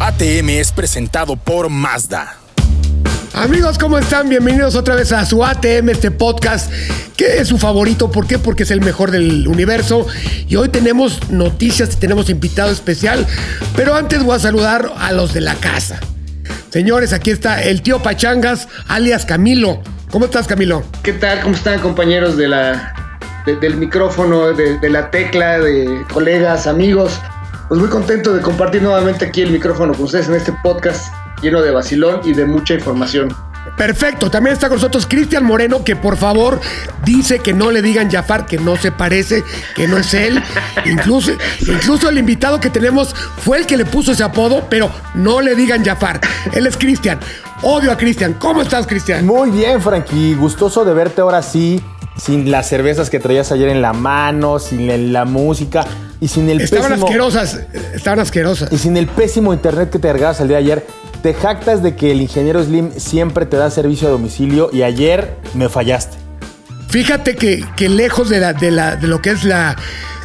ATM es presentado por Mazda. Amigos, ¿cómo están? Bienvenidos otra vez a su ATM, este podcast, que es su favorito. ¿Por qué? Porque es el mejor del universo. Y hoy tenemos noticias y tenemos invitado especial. Pero antes voy a saludar a los de la casa. Señores, aquí está el tío Pachangas, alias Camilo. ¿Cómo estás, Camilo? ¿Qué tal? ¿Cómo están, compañeros de la, de- del micrófono, de, de la tecla, de colegas, amigos? Pues muy contento de compartir nuevamente aquí el micrófono con ustedes en este podcast lleno de vacilón y de mucha información. Perfecto, también está con nosotros Cristian Moreno, que por favor dice que no le digan Jafar, que no se parece, que no es él. Incluso, incluso el invitado que tenemos fue el que le puso ese apodo, pero no le digan Jafar. Él es Cristian. Odio a Cristian. ¿Cómo estás, Cristian? Muy bien, Frankie. Gustoso de verte ahora sí, sin las cervezas que traías ayer en la mano, sin la música y sin el Estaban pésimo asquerosas, estaban asquerosas. y sin el pésimo internet que te regalabas el día de ayer. Te jactas de que el ingeniero Slim siempre te da servicio a domicilio y ayer me fallaste. Fíjate que, que lejos de, la, de, la, de lo que es la,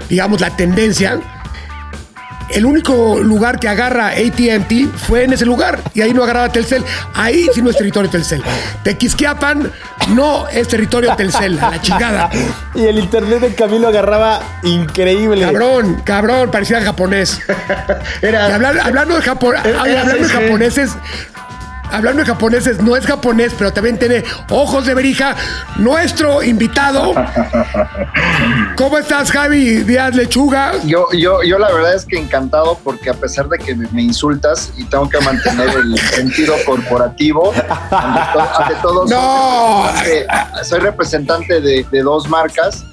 digamos, la tendencia, el único lugar que agarra ATT fue en ese lugar. Y ahí no agarraba Telcel. Ahí sí no es territorio Telcel. Tequisquiapan no es territorio Telcel, a la chingada. Y el internet de Camilo agarraba increíble. Cabrón, cabrón, parecía japonés. Era, Y hablar- hablando de, Japo- Era- hablando de japoneses, hablando de japoneses, no es japonés, pero también tiene ojos de verija. Nuestro invitado. ¿Cómo estás, Javi Díaz Lechuga? Yo, yo, yo la verdad es que encantado porque a pesar de que me, insultas y tengo que mantener el sentido corporativo, ante, to- ante todo No. soy, representante- soy representante de, de dos marcas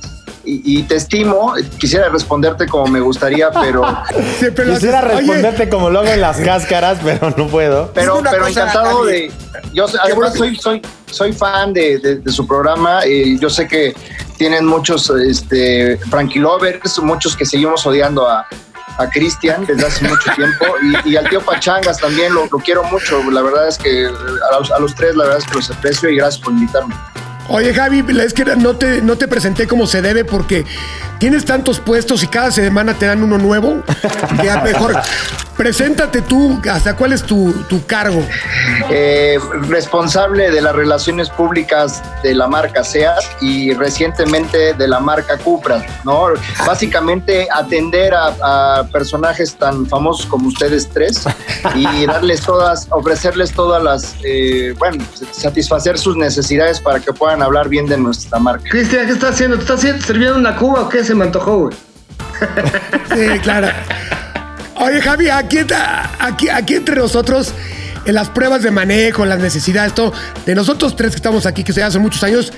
y, y te estimo, quisiera responderte como me gustaría, pero, Siempre lo Quisiera haces. Oye, responderte como lo hago en las cáscaras, pero no puedo. pero, pero encantado de... Yo además soy, soy, soy fan de, de- de su programa y yo sé que tienen muchos este, Frankie Lovers, muchos que seguimos odiando a, a Cristian desde hace mucho tiempo y, y al tío Pachangas también lo, lo quiero mucho. La verdad es que a los, a los tres la verdad es que los aprecio y gracias por invitarme. Oye, Javi, es que no te, no te presenté como se debe porque tienes tantos puestos y cada semana te dan uno nuevo. Que a mejor, preséntate tú, ¿hasta cuál es tu, tu cargo? Eh, responsable de las relaciones públicas de la marca SEAT y recientemente de la marca Cupra, ¿no? Básicamente atender a, a personajes tan famosos como ustedes tres y darles todas, ofrecerles todas las, eh, bueno, satisfacer sus necesidades para que puedan hablar bien de nuestra marca. Cristian, ¿qué estás haciendo? ¿Te estás sirviendo una cuba o qué se me antojó, güey? Sí, claro. Oye, Javi, aquí, está- aquí, aquí entre nosotros, en las pruebas de manejo, las necesidades, todo, de nosotros tres que estamos aquí, que se hace muchos años,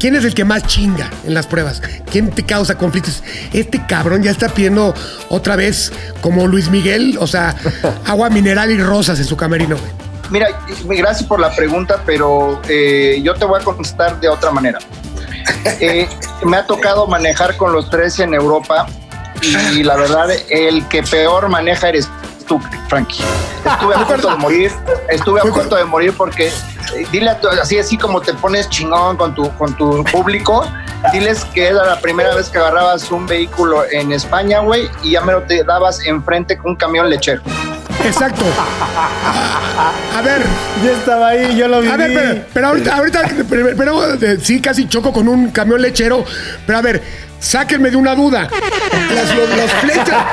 ¿quién es el que más chinga en las pruebas? ¿Quién te causa conflictos? Este cabrón ya está pidiendo otra vez, como Luis Miguel, o sea, agua mineral y rosas en su camerino, güey. Mira, gracias por la pregunta, pero eh, yo te voy a contestar de otra manera. Eh, me ha tocado manejar con los tres en Europa y la verdad, el que peor maneja eres tú, Frankie. Estuve a punto de morir, estuve a punto de morir porque eh, dile a tu- así así como te pones chingón con tu con tu público, diles que era la primera vez que agarrabas un vehículo en España, güey, y ya me lo te dabas enfrente con un camión lechero. Exacto. A, a ver, Yo estaba ahí, yo lo vi. A ver, pero, pero ahorita, ahorita pero, pero, sí, casi choco con un camión lechero. Pero a ver, sáquenme de una duda. Las, los- las flechas,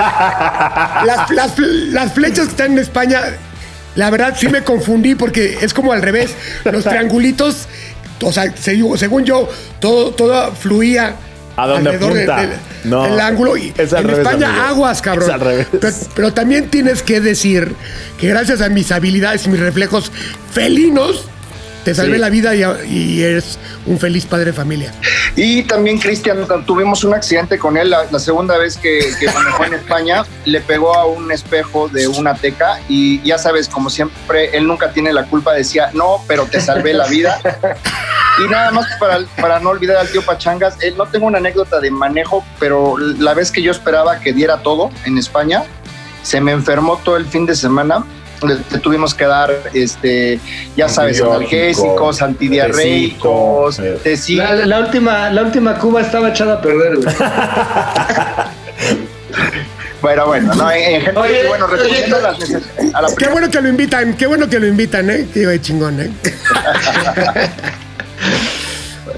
las, las- las flechas que están en España, la verdad sí me confundí porque es como al revés. Los triangulitos, o sea, se- según yo, todo, todo fluía. ¿A dónde apunta? No, del ángulo. Y es en revés, España, amigo. aguas, cabrón. Es al revés. Pero, pero también tienes que decir que gracias a mis habilidades y mis reflejos felinos, te salvé Sí. la vida y, y eres un feliz padre de familia. Y también Cristian, tuvimos un accidente con él la, la segunda vez que, que manejó en España, le pegó a un espejo de una teca y ya sabes, como siempre, él nunca tiene la culpa, decía, no, pero te salvé la vida. Y nada más para, para no olvidar al tío Pachangas, él no tengo una anécdota de manejo, pero la vez que yo esperaba que diera todo en España, se me enfermó todo el fin de semana. Le, tuvimos que dar, este, ya sabes, analgésicos, antidiarreicos, tecito, eh. tecito. La, la última, la última Cuba estaba echada a perder, güey. Bueno, bueno, no, en, en general, Oye, bueno, respondiendo oye, a, las neces- a la Qué bueno que lo invitan, qué bueno que lo invitan, ¿eh? Qué chingón, ¿eh?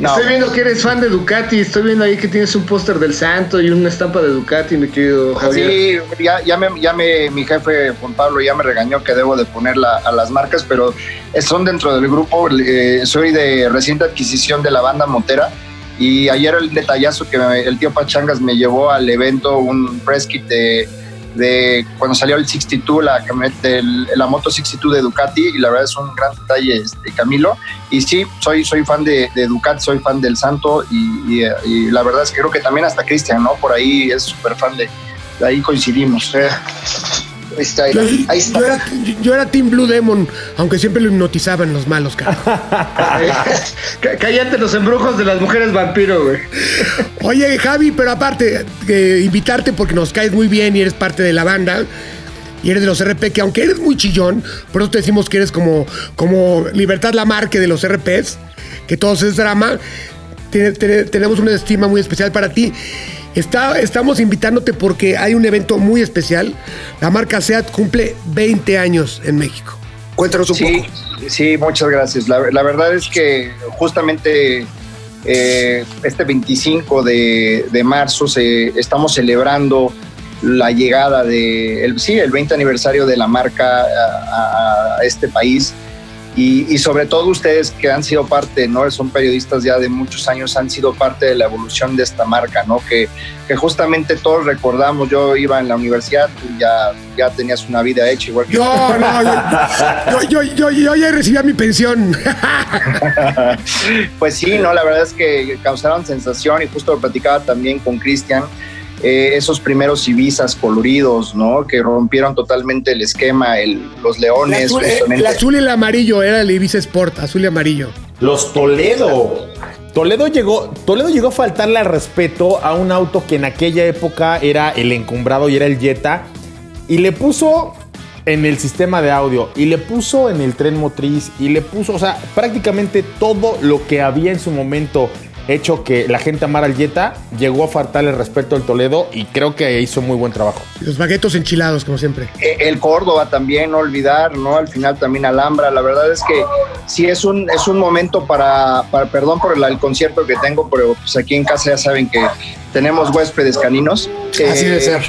no, Estoy viendo que eres fan de Ducati, estoy viendo ahí que tienes un póster del santo y una estampa de Ducati, mi querido Javier. sí, ya, ya, me, ya me- mi jefe Juan Pablo ya me regañó que debo de ponerla a las marcas, pero son dentro del grupo, eh, soy de reciente adquisición de la banda Montera y ayer el detallazo que me- el tío Pachangas me llevó al evento, un press kit de, de cuando salió el 62, la el- la moto 62 de Ducati y la verdad es un gran detalle, este, Camilo. Y sí, soy, soy fan de, de Ducati, soy fan del Santo y, y, y la verdad es que creo que también hasta Cristian, ¿no? Por ahí es súper fan de, de ahí coincidimos. eh. Ahí está, ahí, Yo, ahí está. yo era, yo era Team Blue Demon, aunque siempre lo hipnotizaban los malos, cara. Cá- Cállate los embrujos de las mujeres vampiro, güey. Oye, Javi, pero aparte, eh, invitarte porque nos caes muy bien y eres parte de la banda. Y eres de los RP, que aunque eres muy chillón, por eso te decimos que eres como, como Libertad Lamarque de los RPs, que todos es drama. Tiene- tiene- tenemos una estima muy especial para ti. Está, estamos invitándote porque hay un evento muy especial. La marca SEAT cumple 20 años en México. Cuéntanos un Sí, poco. sí, muchas gracias. La, la verdad es que justamente eh, este 25 de, de marzo se, estamos celebrando la llegada de, el, sí, el 20 aniversario de la marca a, a este país. Y, y sobre todo ustedes que han sido parte, ¿no? Son periodistas ya de muchos años, han sido parte de la evolución de esta marca, ¿no? Que, que justamente todos recordamos, yo iba en la universidad, tú ya, ya tenías una vida hecha igual que Yo, no, yo, yo, yo, yo- yo ya recibía mi pensión. Pues sí, no, la verdad es que causaron sensación y justo lo platicaba también con Cristian, eh, esos primeros Ibizas coloridos, ¿no? Que rompieron totalmente el esquema, el- los El leones, azul, eh, el azul y el amarillo era el Ibiza Sport, azul y amarillo. Los Toledo. Toledo llegó, Toledo llegó a faltarle al respeto a un auto que en aquella época era el encumbrado y era el Jetta. Y le puso en el sistema de audio, y le puso en el tren motriz, y le puso, o sea, prácticamente todo lo que había en su momento hecho que la gente amara al Jetta, llegó a faltarle el respeto al Toledo y creo que hizo muy buen trabajo. Los baguetos enchilados, como siempre. Eh, El Córdoba también, no olvidar, ¿no? Al final también Alhambra. La verdad es que sí es un, es un momento para, para perdón por el, el concierto que tengo, pero pues aquí en casa ya saben que tenemos huéspedes caninos. Así Eh, debe ser.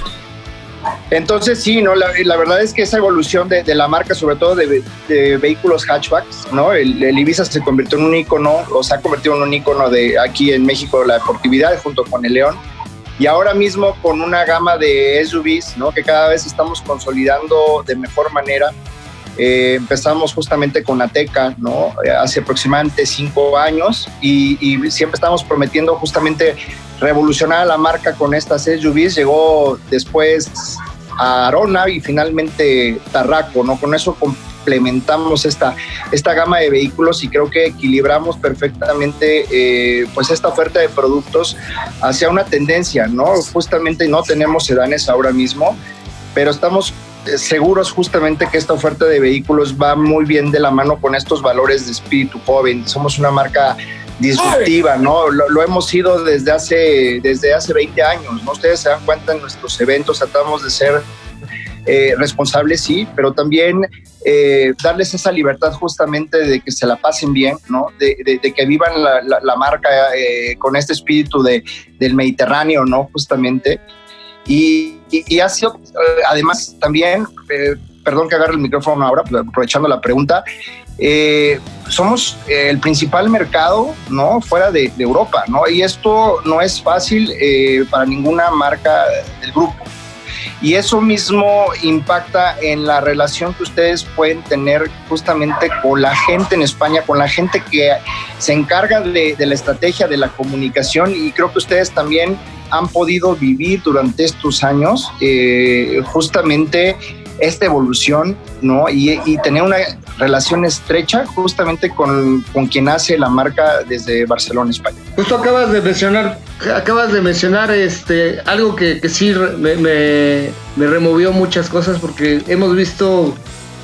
Entonces sí, no, la, verdad es que esa evolución de, la marca, sobre todo de, de vehículos hatchbacks, ¿no? El, el Ibiza se convirtió en un icono, o se ha convertido en un icono de aquí en México la deportividad junto con el León. Y ahora mismo con una gama de SUVs, ¿no? Que cada vez estamos consolidando de mejor manera. Eh, empezamos justamente con Ateca, ¿no? Eh, Hace aproximadamente cinco años y, y siempre estamos prometiendo justamente revolucionar a la marca con estas SUVs. Llegó después a Arona y finalmente Tarraco, ¿no? Con eso complementamos esta, esta gama de vehículos y creo que equilibramos perfectamente eh, pues esta oferta de productos hacia una tendencia, ¿no? Justamente no tenemos sedanes ahora mismo, pero estamos seguros justamente que esta oferta de vehículos va muy bien de la mano con estos valores de espíritu joven. Somos una marca disruptiva, ¿no? Lo, hemos sido desde hace, desde hace 20 años, ¿no? Ustedes se dan cuenta en nuestros eventos, tratamos de ser eh, responsables, sí, pero también eh, darles esa libertad justamente de que se la pasen bien, ¿no? De, que vivan la, marca eh, con este espíritu de, del Mediterráneo, ¿no? Justamente. Y, y, y ha sido, eh, además, también, eh, perdón que agarre el micrófono ahora, aprovechando la pregunta, eh, somos el principal mercado no fuera de, de, Europa no y esto no es fácil eh, para ninguna marca del grupo Y eso mismo impacta en la relación que ustedes pueden tener justamente con la gente en España, con la gente que se encarga de, la estrategia de la comunicación. Y creo que ustedes también han podido vivir durante estos años eh, justamente esta evolución, ¿no? Y, tener una relación estrecha justamente con, con, quien hace la marca desde Barcelona, España. Justo acabas de mencionar, acabas de mencionar este, algo que, sí me, me, me removió muchas cosas porque hemos visto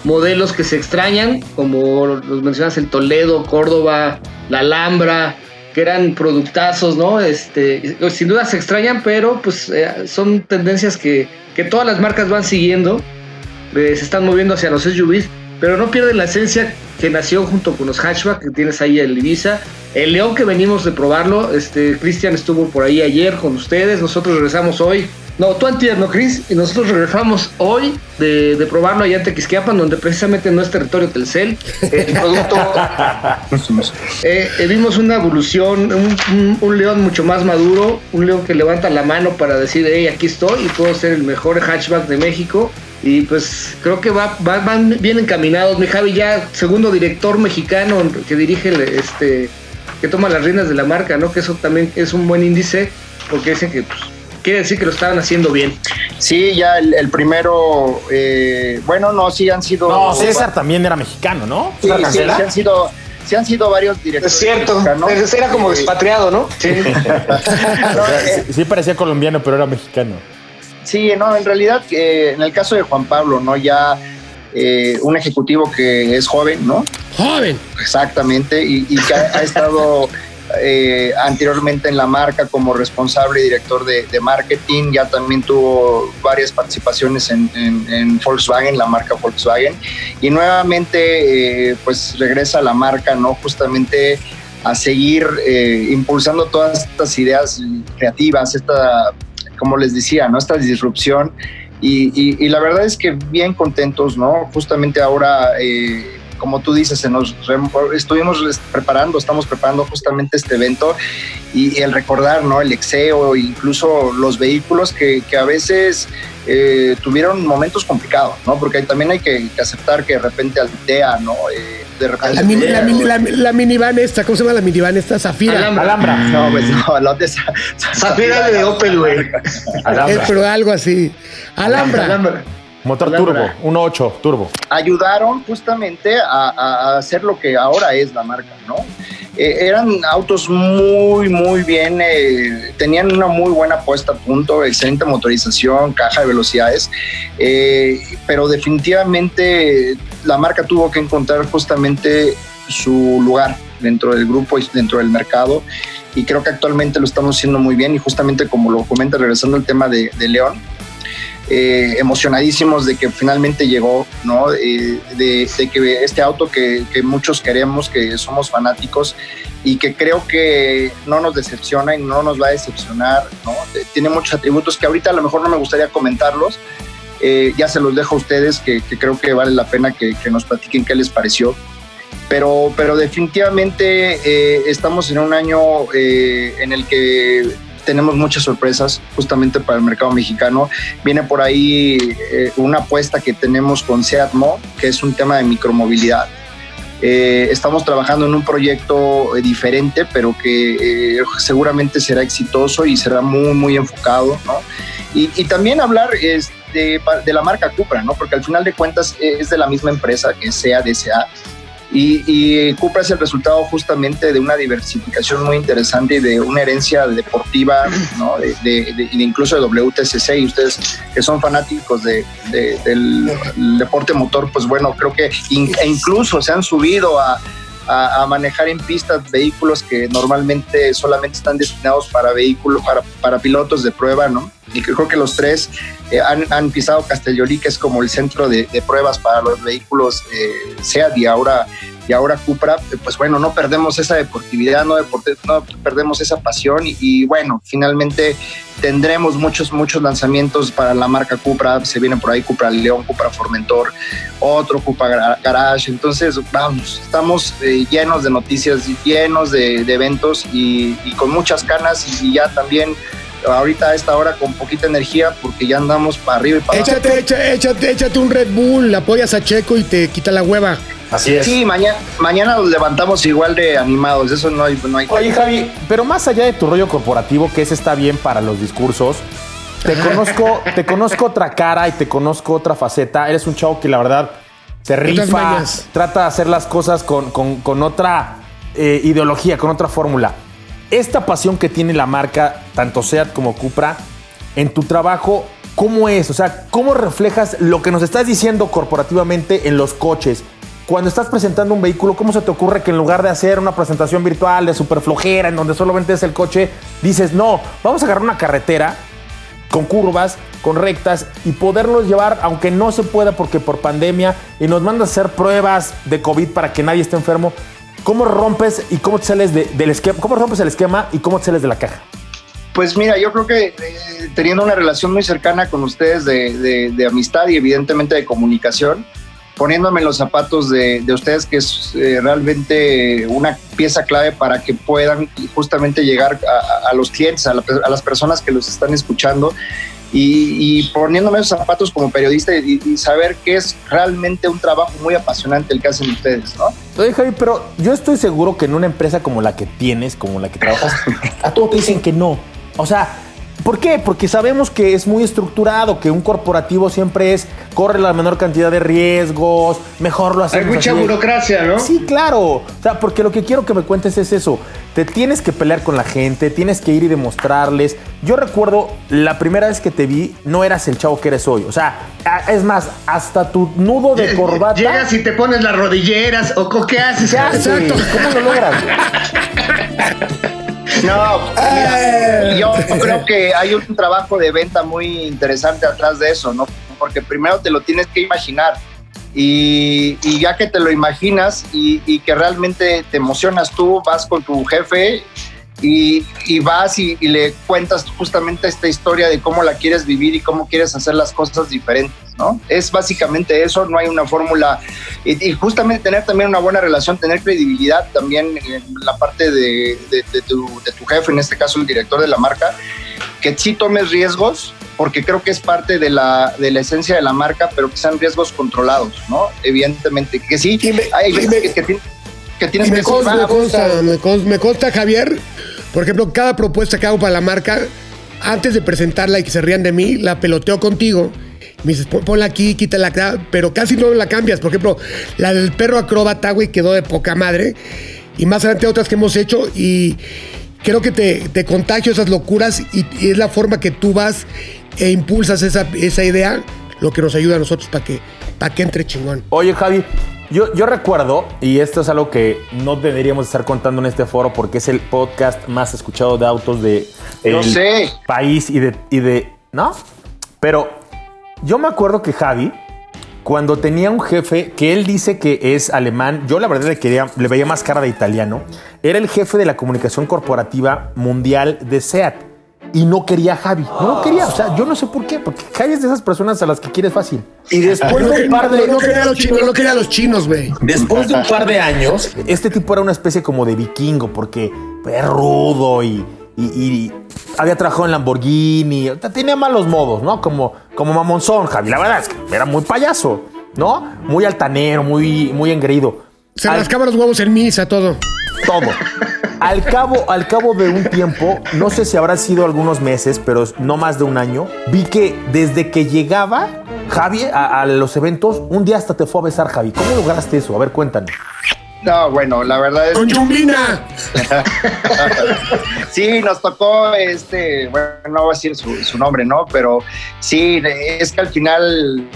modelos que se extrañan, como los mencionas el Toledo, Córdoba, la Alhambra, que eran productazos, ¿no? Este, sin duda se extrañan, pero pues eh, son tendencias que, que todas las marcas van siguiendo se están moviendo hacia los SUVs, pero no pierden la esencia que nació junto con los hatchback que tienes ahí el Ibiza. El León que venimos de probarlo, este Cristian estuvo por ahí ayer con ustedes, nosotros regresamos hoy. No, tú antier, ¿no, Chris? Y nosotros regresamos hoy de, probarlo allá en Tequisquiapan, donde precisamente no es territorio Telcel. El producto... Eh, eh, vimos una evolución, un, un, león mucho más maduro, un león que levanta la mano para decir, hey, aquí estoy y puedo ser el mejor hatchback de México. Y pues creo que va, van bien encaminados. Mi Javi ya segundo director mexicano que dirige este que toma las riendas de la marca, ¿no? Que eso también es un buen índice porque dicen que pues, quiere decir que lo estaban haciendo bien. Sí, ya el, primero, eh, bueno, no, sí han sido. No, César también era mexicano, ¿no? Sí, sí, han sido. Sí han sido varios directores. Es cierto, era como expatriado, ¿no? Sí. sí parecía colombiano, pero era mexicano. Sí, no, en realidad, eh, en el caso de Juan Pablo, ¿no? Ya eh, un ejecutivo que es joven, ¿no? Joven. Exactamente, y, que ha, estado eh, anteriormente en la marca como responsable y director de, marketing, ya también tuvo varias participaciones en, Volkswagen, la marca Volkswagen, y nuevamente pues regresa a la marca, ¿no? Justamente a seguir impulsando todas estas ideas creativas, esta como les decía, ¿no? Esta disrupción. Y, la verdad es que bien contentos, ¿no? Justamente ahora, eh, como tú dices, se nos estuvimos preparando, estamos preparando justamente este evento y, el recordar, ¿no? El exeo, incluso los vehículos que, a veces eh, tuvieron momentos complicados, ¿no? Porque también hay que, aceptar que de repente altea, ¿no? Eh, la, minivan esta, ¿cómo se llama la minivan esta? Zafira. Alhambra. No, pues no, la de Zafira de Opel, güey. Eh, pero algo así. Alhambra. Motor turbo, 1.8 turbo. Ayudaron justamente a, hacer lo que ahora es la marca, ¿no? Eh, eran autos muy, muy bien, eh, tenían una muy buena puesta a punto, excelente motorización, caja de velocidades, pero definitivamente la marca tuvo que encontrar justamente su lugar dentro del grupo y dentro del mercado y creo que actualmente lo estamos haciendo muy bien y justamente como lo comenta regresando al tema de, León, eh, emocionadísimos de que finalmente llegó, ¿no? Eh, de, que este auto que, muchos queremos, que somos fanáticos y que creo que no nos decepciona y no nos va a decepcionar, ¿no? Tiene muchos atributos que ahorita a lo mejor no me gustaría comentarlos, eh, ya se los dejo a ustedes, que, creo que vale la pena que, nos platiquen qué les pareció. Pero, pero definitivamente eh, estamos en un año eh, en el que tenemos muchas sorpresas justamente para el mercado mexicano. Viene por ahí una apuesta que tenemos con Seatmo, que es un tema de micromovilidad. estamos trabajando en un proyecto diferente, pero que seguramente será exitoso y será muy, muy enfocado. ¿no? Y, y, también hablar es, de, la marca Cupra, ¿no? Porque al final de cuentas es de la misma empresa que sea DSA. Y, y, Cupra es el resultado justamente de una diversificación muy interesante y de una herencia deportiva, ¿no? de, de, incluso de WTCC. Y ustedes que son fanáticos del deporte motor, pues bueno, creo que e incluso se han subido a, a, manejar en pistas vehículos que normalmente solamente están destinados para vehículos, para, pilotos de prueba, ¿no? Y creo que los tres eh, han, pisado Castellolí, que es como el centro de, pruebas para los vehículos eh, SEAT y ahora, y ahora Cupra. Pues bueno, no perdemos esa deportividad, no, no perdemos esa pasión y, bueno, finalmente tendremos muchos, muchos lanzamientos para la marca Cupra. Se viene por ahí Cupra León, Cupra Formentor, otro Cupra Garage. Entonces, vamos, estamos eh, llenos de noticias, llenos de, eventos y, con muchas ganas y ya también ahorita a esta hora con poquita energía porque ya andamos para arriba y para abajo. Échate, échate, échate, échate un Red Bull, apoyas a Checo y te quita la hueva. Así es. Sí, mañana, mañana nos levantamos igual de animados, eso no hay... No hay Oye, Javi, pero más allá de tu rollo corporativo, que ese está bien para los discursos, te conozco, te conozco otra cara y te conozco otra faceta. Eres un chavo que la verdad se rifa, trata de hacer las cosas con, con- con otra eh, ideología, con otra fórmula. Esta pasión que tiene la marca, tanto SEAT como Cupra, en tu trabajo, ¿cómo es? O sea, ¿cómo reflejas lo que nos estás diciendo corporativamente en los coches? Cuando estás presentando un vehículo, ¿cómo se te ocurre que en lugar de hacer una presentación virtual de super flojera en donde solamente es el coche, dices, no, vamos a agarrar una carretera con curvas, con rectas y poderlos llevar, aunque no se pueda porque por pandemia, y nos mandas a hacer pruebas de COVID para que nadie esté enfermo. ¿Cómo rompes y cómo te sales de- del esquema? ¿Cómo rompes el esquema y cómo te sales de la caja? Pues mira, yo creo que eh, teniendo una relación muy cercana con ustedes de, amistad y evidentemente de comunicación, poniéndome los zapatos de, de ustedes, que es eh, realmente una pieza clave para que puedan justamente llegar a, a los clientes, a, la- a las personas que los están escuchando. Y, y poniéndome esos zapatos como periodista y, y saber que es realmente un trabajo muy apasionante el que hacen ustedes, ¿no? Oye, Javi, pero yo estoy seguro que en una empresa como la que tienes, como la que trabajas, a todos te dicen que no. O sea, ¿por qué? Porque sabemos que es muy estructurado, que un corporativo siempre es, corre la menor cantidad de riesgos, mejor lo Hay hacemos mucha así. burocracia, ¿no? Sí, claro. O sea, porque lo que quiero que me cuentes es eso. Te tienes que pelear con la gente, tienes que ir y demostrarles. Yo recuerdo la primera vez que te vi, no eras el chavo que eres hoy. O sea, es más, hasta tu nudo de corbata. Llegas y te pones las rodilleras o ¿qué haces? ¿Qué haces? Exacto. ¿Cómo lo logras? No, mira, yo creo que hay un trabajo de venta muy interesante atrás de eso, ¿no? Porque primero te lo tienes que imaginar y, y ya que te lo imaginas y, y que realmente te emocionas tú, vas con tu jefe y, y vas y, y le cuentas justamente esta historia de cómo la quieres vivir y cómo quieres hacer las cosas diferentes, ¿no? Es básicamente eso, no hay una fórmula y, y justamente tener también una buena relación, tener credibilidad también en la parte de, de- de tu, de tu jefe, en este caso el director de la marca, que sí tomes riesgos, porque creo que es parte de la, de la esencia de la marca, pero que sean riesgos controlados, ¿no? Evidentemente, que sí, me- hay me- que, que que tienes me que consta, me consta, me consta, Javier. Por ejemplo, cada propuesta que hago para la marca, antes de presentarla y que se rían de mí, la peloteo contigo. Me dices, "Pon- ponla aquí, quítala pero casi no la cambias. Por ejemplo, la del perro acróbata, güey, quedó de poca madre. Y más adelante otras que hemos hecho y creo que te, contagio esas locuras y, es la forma que tú vas e impulsas esa, esa idea, lo que nos ayuda a nosotros para que, para que entre chingón. Oye, Javi, yo, yo recuerdo, y esto es algo que no deberíamos estar contando en este foro porque es el podcast más escuchado de autos de el sé. país y de, y de. ¿No? Pero yo me acuerdo que Javi, cuando tenía un jefe que él dice que es alemán, yo la verdad le, quería, le veía más cara de italiano, era el jefe de la comunicación corporativa mundial de SEAT. Y no quería a Javi. No lo quería. O sea, yo no sé por qué. Porque Javi es de esas personas a las que quieres fácil. Y después No, de un par de. no quería a los chinos, no quería a los chinos, güey. Después de un par de años, este tipo era una especie como de vikingo, porque es rudo y, y- y había trabajado en Lamborghini, o sea, tenía malos modos, ¿no? Como, como mamonzón, Javi. La verdad es que era muy payaso, ¿no? Muy altanero, muy, muy engreído. Se Al- rascaba los huevos en misa, todo. todo. Al cabo, al cabo de un tiempo, no sé si habrá sido algunos meses, pero no más de un año, vi que desde que llegaba Javi a, a los eventos, un día hasta te fue a besar, Javi. ¿Cómo lograste eso? A ver, cuéntame. No, bueno, la verdad es Con Chumbina. sí, nos tocó este, bueno, no voy a decir su, su nombre, ¿no? Pero sí, es que al final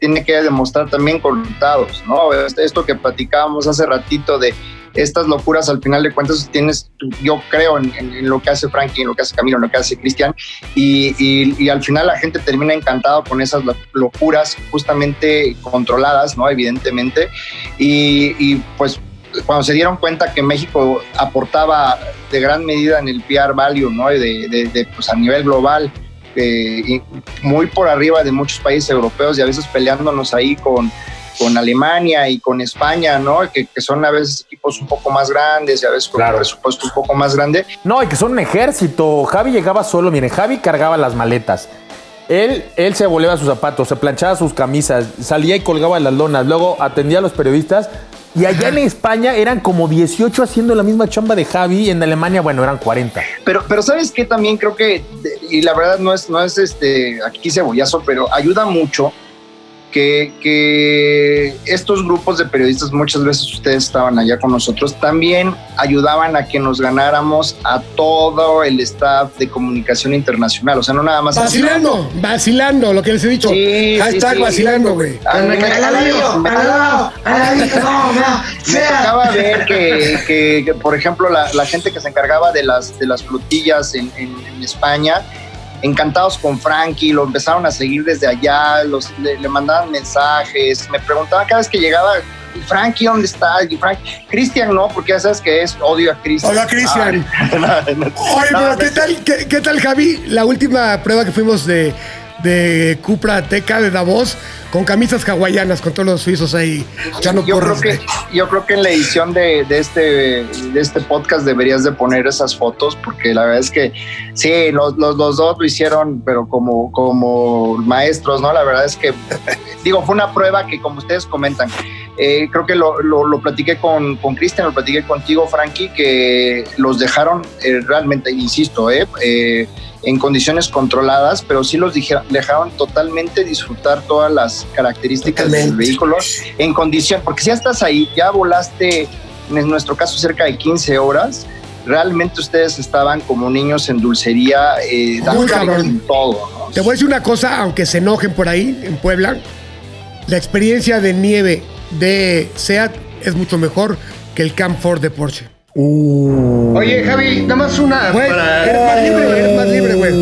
tiene que demostrar también con resultados, ¿no? Este- Esto que platicábamos hace ratito de estas locuras, al final de cuentas tienes, yo creo en, lo que hace Frankie, en lo que hace Camilo, en lo que hace Cristian, y, al final la gente termina encantado con esas lo- locuras justamente controladas, ¿no? Evidentemente, y, pues cuando se dieron cuenta que México aportaba de gran medida en el PR value, ¿no? De, pues a nivel global, eh, muy por arriba de muchos países europeos y a veces peleándonos ahí con, con Alemania y con España, ¿no? Que, que, son a veces equipos un poco más grandes y a veces con un presupuesto un poco más grande. No, y que son un ejército. Javi llegaba solo, miren, Javi cargaba las maletas. Él, él se volaba sus zapatos, se planchaba sus camisas, salía y colgaba las lonas, luego atendía a los periodistas. Y allá en España eran como 18 haciendo la misma chamba de Javi, y en Alemania, bueno, eran 40. Pero, pero sabes que también creo que, y la verdad no es, no es este, aquí cebollazo, pero ayuda mucho que, que, estos grupos de periodistas, muchas veces ustedes estaban allá con nosotros, también ayudaban a que nos ganáramos a todo el staff de comunicación internacional. O sea, no nada más. Vacilando, vacilando, lo que les he dicho. Sí, Hashtag sí, vacilando, güey. Me tocaba ver que, que, por ejemplo, la, la, gente que se encargaba de las, de las flotillas en, en, en España encantados con Frankie, lo empezaron a seguir desde allá, los, le, le mandaban mensajes, me preguntaban cada vez que llegaba, Frankie, ¿dónde está? Y Frank, Cristian no, porque ya sabes que es odio a Cristian. Odio a Cristian. Oye, pero ¿qué tal, qué, qué, tal, Javi? La última prueba que fuimos de, de Cupra Teca de Davos con camisas hawaianas, con todos los suizos ahí. Yo, creo que, yo creo que en la edición de, de, este, de este podcast deberías de poner esas fotos, porque la verdad es que sí, los, los, los dos lo hicieron, pero como, como maestros, ¿no? La verdad es que, digo, fue una prueba que como ustedes comentan, eh, creo que lo, lo, lo platiqué con Cristian, lo platiqué contigo, Frankie, que los dejaron eh, realmente, insisto, eh, eh, en condiciones controladas, pero sí los dejaron totalmente disfrutar todas las características totalmente. del vehículo en condición, porque si ya estás ahí, ya volaste, en nuestro caso, cerca de 15 horas, realmente ustedes estaban como niños en dulcería, en todo. ¿no? Te voy a decir una cosa, aunque se enojen por ahí, en Puebla, la experiencia de nieve de SEAT es mucho mejor que el Camp Ford de Porsche. Uh. Oye, Javi, nada más una. Güey, para... eres más libre, eres más libre, güey.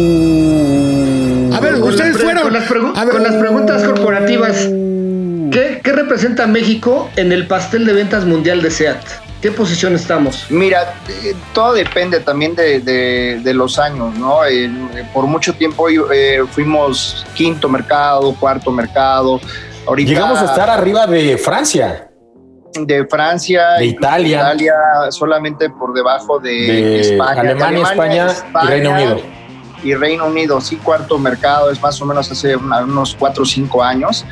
A ver, con ustedes las fueron. Con las, ver, con las, preguntas corporativas, ¿qué, ¿qué, representa México en el pastel de ventas mundial de SEAT? ¿Qué posición estamos? Mira, eh, todo depende también de, de, de los años, ¿no? Eh, por mucho tiempo eh, fuimos quinto mercado, cuarto mercado. Ahorita, Llegamos a estar arriba de Francia de Francia, de Italia. Italia, solamente por debajo de, de España, Alemania, de España, España, y Reino Unido. Y Reino Unido, sí, cuarto mercado, es más o menos hace unos cuatro o cinco años.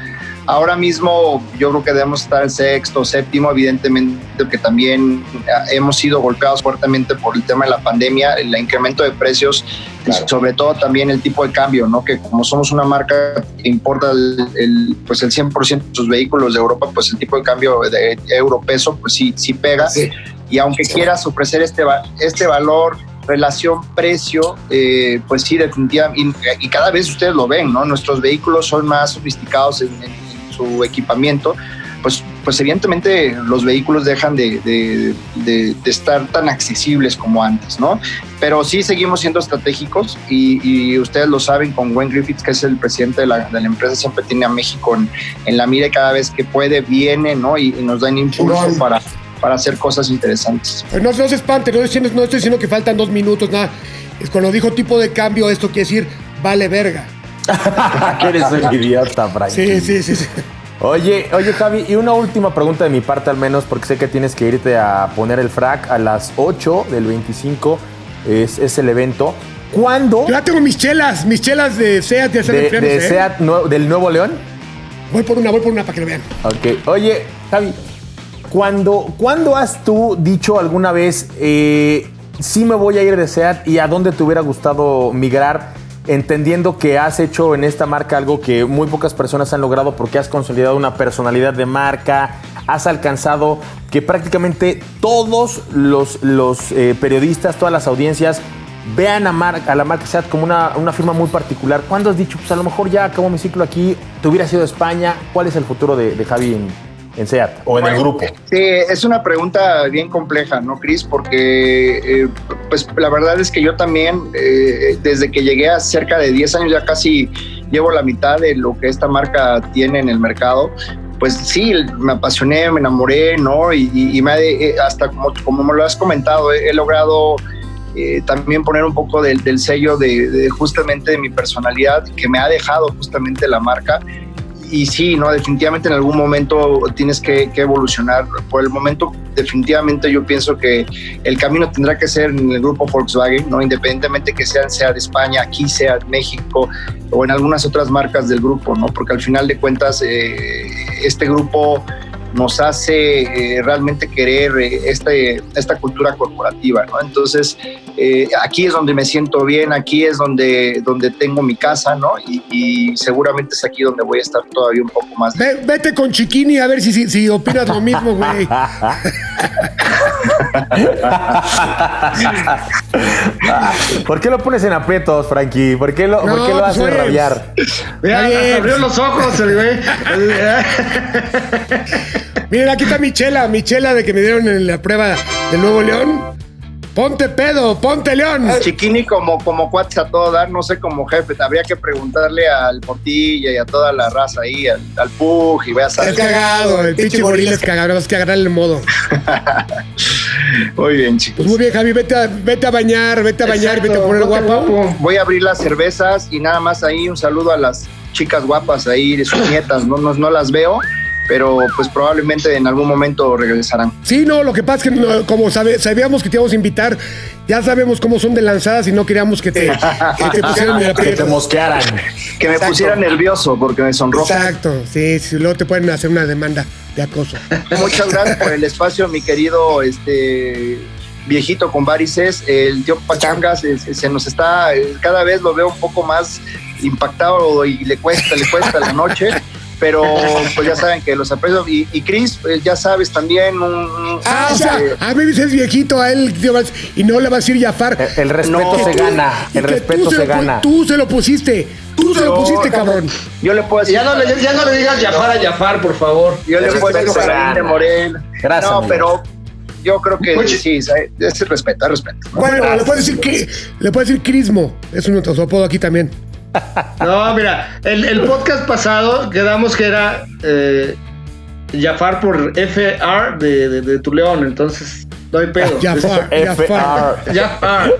Ahora mismo yo creo que debemos estar en sexto, séptimo, evidentemente que también hemos sido golpeados fuertemente por el tema de la pandemia, el incremento de precios, claro. sobre todo también el tipo de cambio, ¿no? Que como somos una marca que importa el, el pues el 100% de sus vehículos de Europa, pues el tipo de cambio de euro peso, pues sí, sí pega. Sí. Y aunque sí. quieras ofrecer este, este valor relación precio, eh, pues sí, definitivamente, y, y, cada vez ustedes lo ven, ¿no? Nuestros vehículos son más sofisticados en, en su equipamiento, pues, pues evidentemente los vehículos dejan de, de, de, de, estar tan accesibles como antes, ¿no? Pero sí seguimos siendo estratégicos y, y ustedes lo saben con Gwen Griffiths, que es el presidente de la, la empresa, siempre tiene a México en, en, la mira y cada vez que puede viene, ¿no? Y, y nos dan impulso no. para, para hacer cosas interesantes. No, no se espante, no estoy, no estoy diciendo que faltan dos minutos, nada. Es cuando dijo tipo de cambio, esto quiere decir vale verga. que eres un idiota, Frank. Sí, sí, sí, sí. Oye, oye, Javi, y una última pregunta de mi parte al menos, porque sé que tienes que irte a poner el frac a las 8 del 25, es, es el evento. ¿Cuándo? Yo ya tengo mis chelas, mis chelas de SEAT de, de, de ¿eh? SEAT no, del Nuevo León. Voy por una, voy por una para que lo vean. Ok, oye, Javi, ¿cuándo, ¿cuándo has tú dicho alguna vez, eh, sí me voy a ir de SEAT y a dónde te hubiera gustado migrar? Entendiendo que has hecho en esta marca algo que muy pocas personas han logrado porque has consolidado una personalidad de marca, has alcanzado que prácticamente todos los, eh, periodistas, todas las audiencias vean a, Mar a la marca SEAT como una, una, firma muy particular. ¿Cuándo has dicho, pues a lo mejor ya acabó mi ciclo aquí, te hubiera sido España? ¿Cuál es el futuro de, de Javi en SEAT o en bueno, el grupo? Sí, es una pregunta bien compleja, ¿no, Cris? Porque eh, pues la verdad es que yo también, eh, desde que llegué a cerca de 10 años, ya casi llevo la mitad de lo que esta marca tiene en el mercado. Pues sí, me apasioné, me enamoré, ¿no? Y, y, y me, eh, hasta como, como me lo has comentado, he, he logrado eh, también poner un poco del, del sello de, de, justamente de mi personalidad que me ha dejado justamente la marca y sí, no, definitivamente en algún momento tienes que, que, evolucionar. Por el momento, definitivamente yo pienso que el camino tendrá que ser en el grupo Volkswagen, no, independientemente que sea, sea de España, aquí sea de México o en algunas otras marcas del grupo, no, porque al final de cuentas eh, este grupo nos hace eh, realmente querer eh, este, esta cultura corporativa, ¿no? Entonces, eh, aquí es donde me siento bien, aquí es donde, donde tengo mi casa, ¿no? Y, y seguramente es aquí donde voy a estar todavía un poco más. Ve, vete con Chiquini a ver si, si, si opinas lo mismo, güey. ¿Por qué lo pones en aprietos, Frankie? ¿Por qué lo, No, ¿por qué lo pues, haces rabiar? Mira, abrió los ojos el güey. Miren, aquí está Michela, Michela de que me dieron en la prueba del Nuevo León. Ponte pedo, ponte león. Chiquini como, como cuates a todo dar, no sé, como jefe, habría que preguntarle al Portilla y a toda la raza ahí, al, al Pug y veas a Es cagado, el pinche gorila es cagado, vas que agarrarle el modo. Muy bien, chicos. Pues muy bien, Javi, vete a, vete a bañar, vete a bañar, vete a poner guapo. Voy a abrir las cervezas y nada más ahí un saludo a las chicas guapas ahí de sus nietas, no, no, no las veo, pero pues probablemente en algún momento regresarán. Sí, no, lo que pasa es que no, como sabe- sabíamos que te íbamos a invitar, ya sabemos cómo son de lanzadas y no queríamos que te, que te pusieran en el Que te mosquearan. Que me Exacto. pusiera nervioso porque me sonrojo. Exacto, sí, sí, luego te pueden hacer una demanda de acoso. Muchas gracias por el espacio, mi querido este viejito con varices. El tío Pachanga se, nos está, cada vez lo veo un poco más impactado y le cuesta, le cuesta la noche. Pero pues ya saben que los aprecio. Y, y Chris, pues, ya sabes también un... un- Ah, o sea, este, a mí me dices viejito a él y no le va a decir Jafar. El, el respeto No. se gana. El respeto se, gana. Tú se lo pusiste, tú se lo pusiste, cabrón. yo le puedo decir... Ya no, le, ya no le digas Jafar a Jafar, por favor. Yo le El puedo decir de. Morel. Gracias, No, amigo. pero yo creo que Oye. sí, es es respeto, es respeto. ¿no? Bueno, le puedes decir que le puedes decir Crismo, es un otro apodo aquí también. No, mira, el, el podcast pasado quedamos que era eh, Jafar por FR de, de, de tu león, entonces no hay pedo. Jafar, Jafar. FR. Jafar.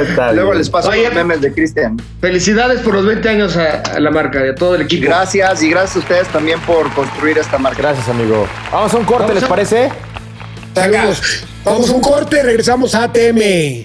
Está Luego les paso Oye, los memes de Cristian. Felicidades por los 20 años a, a la marca y a todo el equipo. Gracias y gracias a ustedes también por construir esta marca. Gracias, amigo. Vamos a un corte, Vamos ¿les a- parece? Saludos. Vamos a un corte, regresamos a ATM.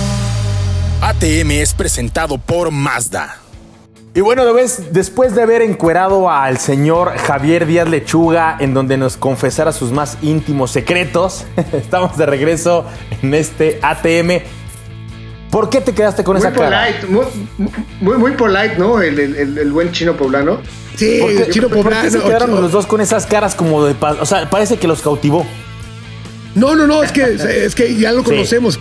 ATM es presentado por Mazda. Y bueno, de vez- después de haber encuerado al señor Javier Díaz Lechuga, en donde nos confesara sus más íntimos secretos, estamos de regreso en este ATM. ¿Por qué te quedaste con Muy esa cara? muy, muy, muy polite, ¿no? El, el- el- el buen chino poblano. Sí, ¿Por qué, el chino por qué poblano. se quedaron los dos con esas caras como de... O sea, parece que los cautivó. No, no, no, es que, es que ya lo conocemos.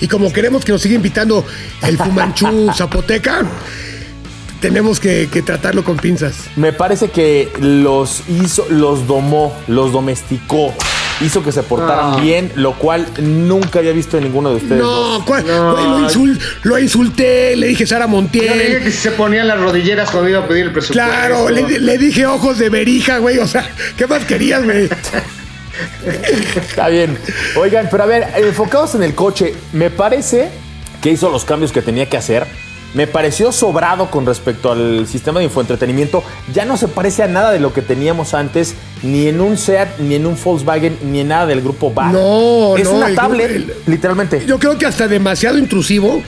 y como queremos que nos siga invitando el Fumanchú Zapoteca, tenemos que, que tratarlo con pinzas. Me parece que los hizo, los domó, los domesticó, hizo que se portaran Ah. bien, lo cual nunca había visto en ninguno de ustedes. No, ¿cuál- No. lo, insul- lo insulté, le dije Sara Yo le dije Montiel. que si se ponían las rodilleras cuando iba a pedir el presupuesto. Claro, le, le dije ojos de berija, güey. O sea, ¿qué más querías, güey? Está bien. Oigan, pero a ver, enfocados en el coche, me parece que hizo los cambios que tenía que hacer. Me pareció sobrado con respecto al sistema de infoentretenimiento. Ya no se parece a nada de lo que teníamos antes, ni en un Seat, ni en un Volkswagen, ni en nada del grupo VAR. No, es no, una tablet, el- literalmente. Yo creo que hasta demasiado intrusivo.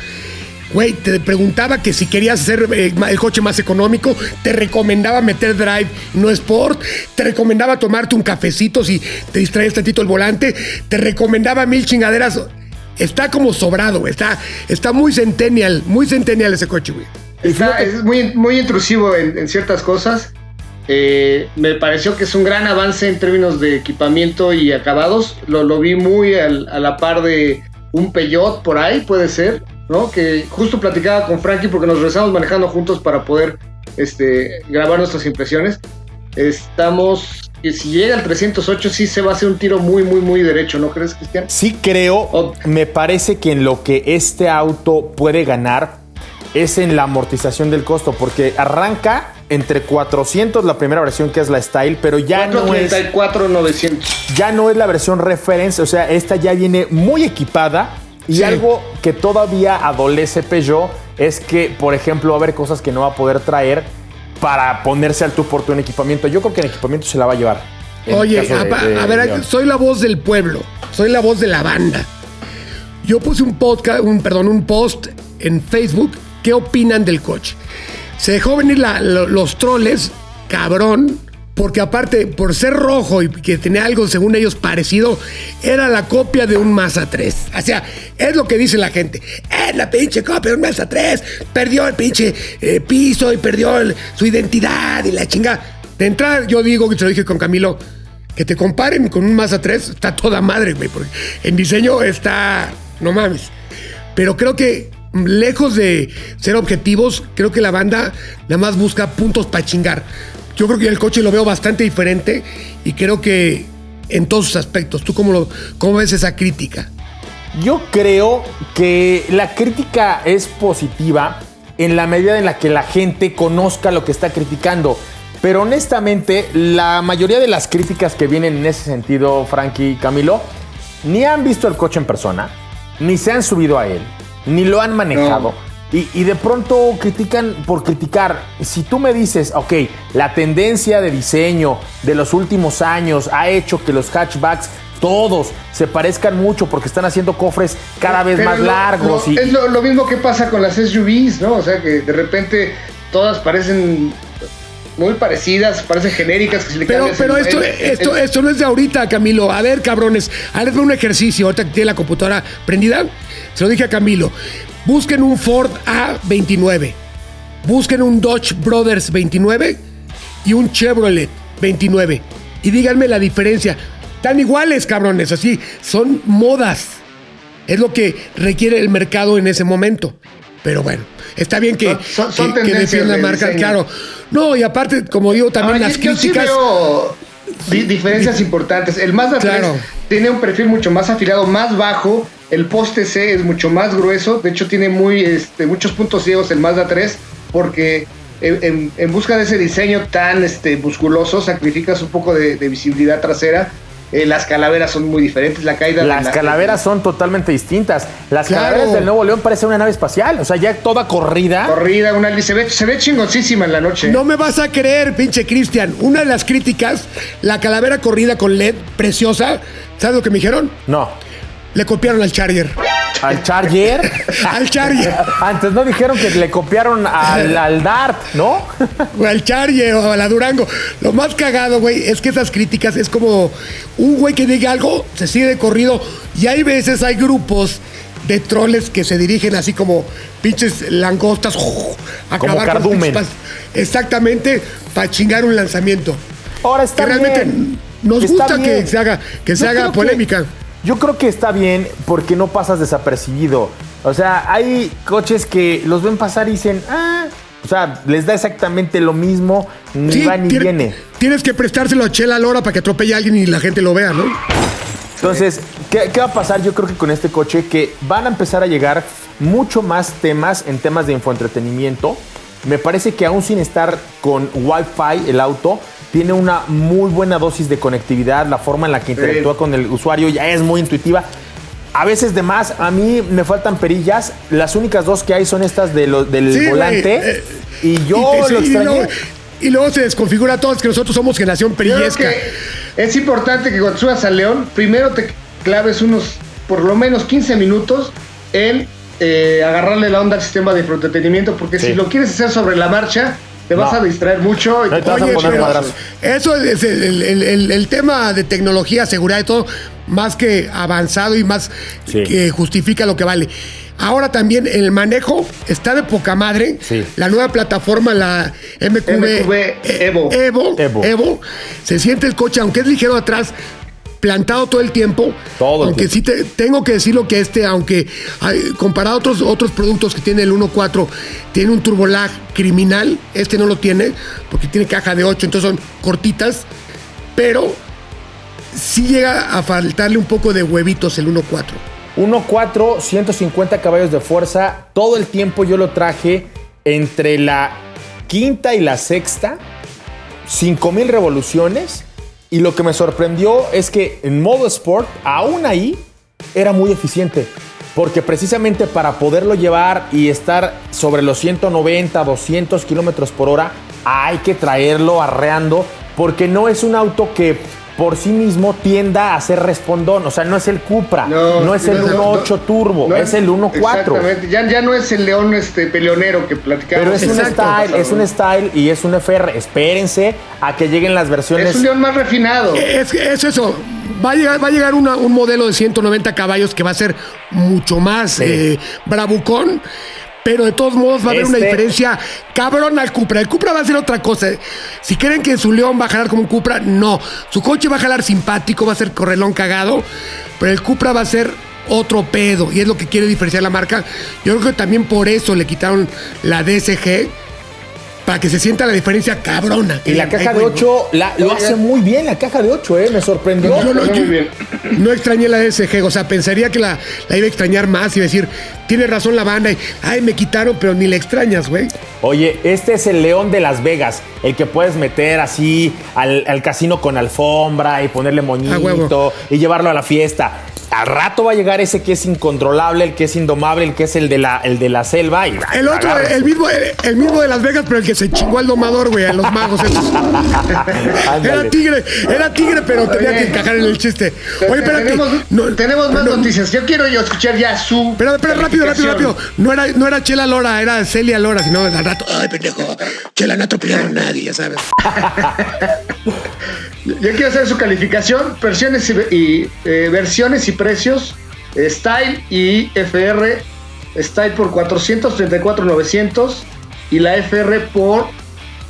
Güey, te preguntaba que si querías hacer eh, el coche más económico, te recomendaba meter drive, no sport, te recomendaba tomarte un cafecito si te distraes tantito el volante, te recomendaba mil chingaderas. Está como sobrado, güey. Está, está muy centennial, muy centennial ese coche, güey. Está- es muy, muy intrusivo en, en ciertas cosas. Eh, me pareció que es un gran avance en términos de equipamiento y acabados. Lo, lo vi muy al- a la par de un Peugeot por ahí, puede ser. ¿No? Que justo platicaba con Frankie porque nos regresamos manejando juntos para poder este, grabar nuestras impresiones. Estamos, que si llega al 308 sí se va a hacer un tiro muy, muy, muy derecho, ¿no crees, Cristian? Sí creo, me parece que en lo que este auto puede ganar es en la amortización del costo, porque arranca entre 400 la primera versión que es la Style, pero ya no es 434, 900. ya no es la versión reference, o sea, esta ya viene muy equipada y Sí. algo que todavía adolece Peugeot es que, por ejemplo, va a haber cosas que no va a poder traer para ponerse al tú por tú en equipamiento. Yo creo que en equipamiento se la va a llevar. Oye, de- a, de a ver, soy la voz del pueblo, soy la voz de la banda. Yo puse un podcast, un perdón, un post en Facebook. ¿Qué opinan del coche? Se dejó venir la- los troles, cabrón, porque aparte, por ser rojo y que tenía algo, según ellos, parecido, era la copia de un Mazda 3. O sea, es lo que dice la gente. Es la pinche copia de un Mazda 3. Perdió el pinche eh, piso y perdió su identidad y la chingada. De entrada, yo digo, que te lo dije con Camilo, que te comparen con un Mazda 3, está toda madre, güey, porque en diseño está, no mames. Pero creo que mm, lejos de ser objetivos, creo que la banda nada más busca puntos para chingar. Yo creo que el coche lo veo bastante diferente y creo que en todos sus aspectos. ¿Tú cómo, lo, cómo ves esa crítica? Yo creo que la crítica es positiva en la medida en la que la gente conozca lo que está criticando. Pero honestamente, la mayoría de las críticas que vienen en ese sentido, Frankie y Camilo, ni han visto el coche en persona, ni se han subido a él, ni lo han manejado. Y, y de pronto critican por criticar. Si tú me dices, ok, la tendencia de diseño de los últimos años ha hecho que los hatchbacks todos se parezcan mucho porque están haciendo cofres cada vez Pero más lo- largos. lo- y, Es lo, lo mismo que pasa con las SUVs, ¿no? O sea, que de repente todas parecen muy parecidas, parecen genéricas. Que si le Pero, pero el- esto, el- esto, el- esto no es de ahorita, Camilo. A ver, cabrones, hazles un ejercicio. Ahorita que tiene la computadora prendida, se lo dije a Camilo. Busquen un Ford A29. Busquen un Dodge Brothers 29 y un Chevrolet 29. Y díganme la diferencia. Están iguales, cabrones, así. Son modas. Es lo que requiere el mercado en ese momento. Pero bueno, está bien que, Son- son- que, la de marca, diseño. claro. No, y aparte, como digo, también Ahora, las yo- yo sí críticas. veo di- diferencias importantes. El Mazda 3 Claro. tiene un perfil mucho más afilado, más bajo. El poste C es mucho más grueso. De hecho, tiene muy, este, muchos puntos ciegos el Mazda 3 porque en, en- en busca de ese diseño tan este, musculoso sacrificas un poco de, de visibilidad trasera. Eh, las calaveras son muy diferentes. La caída de Las la- calaveras son totalmente distintas. Las Claro. calaveras del Nuevo León parecen una nave espacial. O sea, ya toda corrida. corrida, una se ve, se ve chingoncísima en la noche. No me vas a creer, pinche Cristian. Una de las críticas, la calavera corrida con LED, preciosa. ¿Sabes lo que me dijeron? No. Le copiaron al Charger. Al Charger. Al Charger. Antes no dijeron que le copiaron al, al Dart, ¿no? O al Charger o a la Durango. Lo más cagado, güey, es que esas críticas es como un güey que diga algo, se sigue de corrido. Y hay veces, hay grupos de troles que se dirigen así como pinches langostas. A Como acabar con cardumen. pas- Exactamente, para chingar un lanzamiento. Ahora está que realmente bien. nos gusta bien. que se haga, que se Yo haga polémica. Yo creo que está bien porque no pasas desapercibido. O sea, hay coches que los ven pasar y dicen, ah, o sea, les da exactamente lo mismo, ni Sí, va ni tiene- viene. Tienes que prestárselo a Chela Lora para que atropelle a alguien y la gente lo vea, ¿no? Entonces, ¿qué, qué va a pasar? Yo creo que con este coche que van a empezar a llegar mucho más temas en temas de infoentretenimiento. Me parece que aún sin estar con Wi-Fi el auto, tiene una muy buena dosis de conectividad. La forma en la que interactúa con el usuario ya es muy intuitiva. A veces de más, a mí me faltan perillas. Las únicas dos que hay son estas de lo- del Sí, volante. eh, y yo y te- lo sí, y extrañé. luego, y luego se desconfigura todo, es que nosotros somos generación perillesca. es importante que cuando subas al León, primero te claves unos, por lo menos 15 minutos en eh, agarrarle la onda al sistema de entretenimiento, porque Sí. si lo quieres hacer sobre la marcha, te vas No. a distraer mucho. y te vas a poner madrazo. eso es el, el- el- el- el tema de tecnología, seguridad y todo, más que avanzado y más Sí. que justifica lo que vale. Ahora también el manejo está de poca madre. Sí. La nueva plataforma, la MQB, MQB Evo. Evo, Evo. Evo, se siente el coche, aunque es ligero atrás, plantado todo el tiempo. Todo el aunque tiempo. sí te, tengo que decirlo que este, aunque comparado a otros, otros productos que tiene el 1.4, tiene un turbolag criminal, este no lo tiene, porque tiene caja de 8, entonces son cortitas, pero sí llega a faltarle un poco de huevitos el 1.4. 1.4, 150 caballos de fuerza. Todo el tiempo yo lo traje entre la quinta y la sexta. 5000 revoluciones. Y lo que me sorprendió es que en modo sport, aún ahí, era muy eficiente. Porque precisamente para poderlo llevar y estar sobre los 190, 200 kilómetros por hora, hay que traerlo arreando. Porque no es un auto que por sí mismo tienda a ser respondón. O sea, no es el Cupra, no, es el no, 1.8 no, turbo, no es el 1.4. Exactamente, ya, ya no es el león este peleonero que platicamos. Pero es un style, es un style y es un FR. Espérense a que lleguen las versiones. Es un león más refinado. Es, es eso. Va a llegar, va a llegar una- un modelo de 190 caballos que va a ser mucho más eh, bravucón. Pero de todos modos va a haber una Este- diferencia cabrón al Cupra. El Cupra va a ser otra cosa. Si creen que su León va a jalar como un Cupra, no. Su coche va a jalar simpático, va a ser correlón cagado. Pero el Cupra va a ser otro pedo. Y es lo que quiere diferenciar la marca. Yo creo que también por eso le quitaron la DSG. Para que se sienta la diferencia cabrona. Y la caja de güey, 8 la- lo hace muy bien, la caja de 8, ¿eh? Me sorprendió. yo no, Muy yo bien. no extrañé la DSG, o sea, pensaría que la, la iba a extrañar más y decir, tiene razón la banda, y, ay, me quitaron, pero ni la extrañas, güey. Oye, este es el león de Las Vegas, el que puedes meter así al, al casino con alfombra y ponerle moñito y llevarlo a la fiesta. Al rato va a llegar ese que es incontrolable, el que es indomable, el que es el de la, el de la selva. Y, El otro, el mismo, el mismo de Las Vegas, pero el que se chingó al domador, güey, a los magos esos. Era tigre, era tigre, pero tenía Oye. que encajar en el chiste. Oye, espérate. tenemos, no, tenemos más no, noticias. Yo quiero yo escuchar ya su. Pero, pero rápido, rápido, rápido. No era, no era Chela Lora, era Celia Lora, sino al rato. Ay, pendejo. Chela no atropellaron a nadie, ya sabes. Yo quiero hacer su calificación, versiones y, eh, versiones y precios, Style y FR. Style por 434,900 y la FR por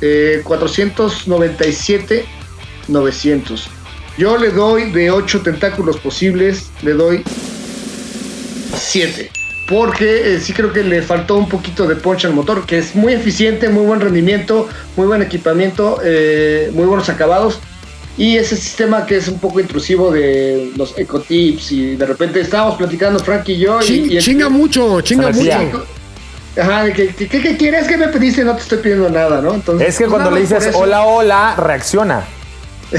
eh, 497,900. Yo le doy de 8 tentáculos posibles, le doy 7. Porque eh, sí creo que le faltó un poquito de punch al motor, que es muy eficiente, muy buen rendimiento, muy buen equipamiento, eh, muy buenos acabados. Y ese sistema que es un poco intrusivo de los ecotips y de repente estábamos platicando Frank y yo. y- Ching- y chinga mucho, chinga mucho. Ajá, ¿qué, qué, qué- qué quieres que me pediste? No te estoy pidiendo nada, ¿no? Entonces, Es que pues, cuando le dices hola, hola, reacciona.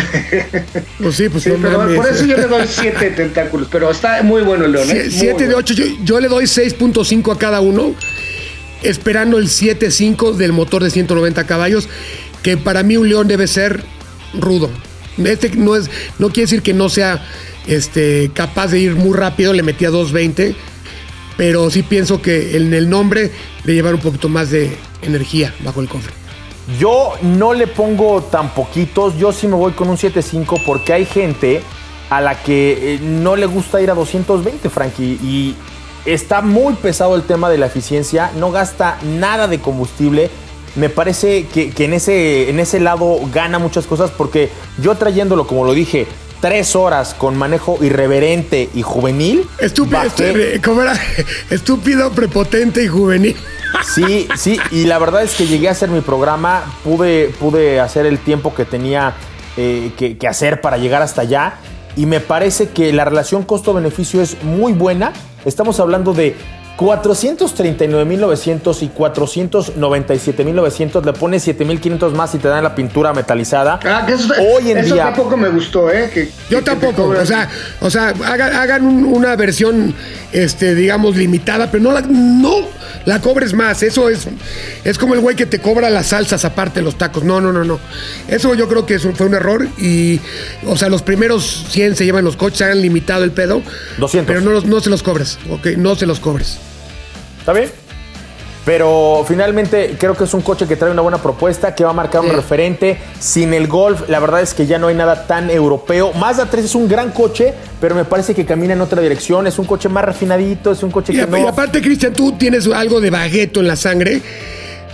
Pues sí, pues Sí, no pero por eso yo le doy 7 tentáculos, pero está muy bueno el león. ¿eh? Muy 7 de bueno. 8. Yo, yo le doy 6.5 a cada uno, esperando el 7.5 del motor de 190 caballos, que para mí un león debe ser rudo. Este no es, no quiere decir que no sea este, capaz de ir muy rápido, le metía 220, pero sí pienso que en el nombre de llevar un poquito más de energía bajo el cofre. Yo no le pongo tan poquitos, yo sí me voy con un 7.5 porque hay gente a la que eh, no le gusta ir a 220, Frankie, y está muy pesado el tema de la eficiencia, no gasta nada de combustible. Me parece que, que en, ese, en ese lado gana muchas cosas porque yo trayéndolo, como lo dije, tres horas con manejo irreverente y juvenil. Estúpido, bajé- estúpido, ¿cómo era? Estúpido, prepotente y juvenil. Sí, sí, y la verdad es que llegué a hacer mi programa, pude, pude hacer el tiempo que tenía eh, que, que hacer para llegar hasta allá y me parece que la relación costo-beneficio es muy buena. Estamos hablando de 439.900 y 497.900, le pones 7.500 más y te dan la pintura metalizada. Ah, que eso, Hoy en eso día... tampoco me gustó, ¿eh? Que, Yo que tampoco, o sea, o sea, hagan, hagan un- una versión, este, digamos, limitada, pero no la, no la cobres más. Eso es, es como el güey que te cobra las salsas aparte de los tacos. No, no, no, no. Eso yo creo que eso fue un error y, o sea, los primeros 100 se llevan los coches, hagan limitado el pedo. 200. Pero no, los- no se los cobres, ok, no se los cobres. ¿Está bien? Pero finalmente creo que es un coche que trae una buena propuesta, que va a marcar un referente. Sin el Golf, la verdad es que ya no hay nada tan europeo. Mazda 3 es un gran coche, pero me parece que camina en otra dirección. Es un coche más refinadito, es un coche Y, que no... y aparte, Cristian, tú tienes algo de bagueto en la sangre.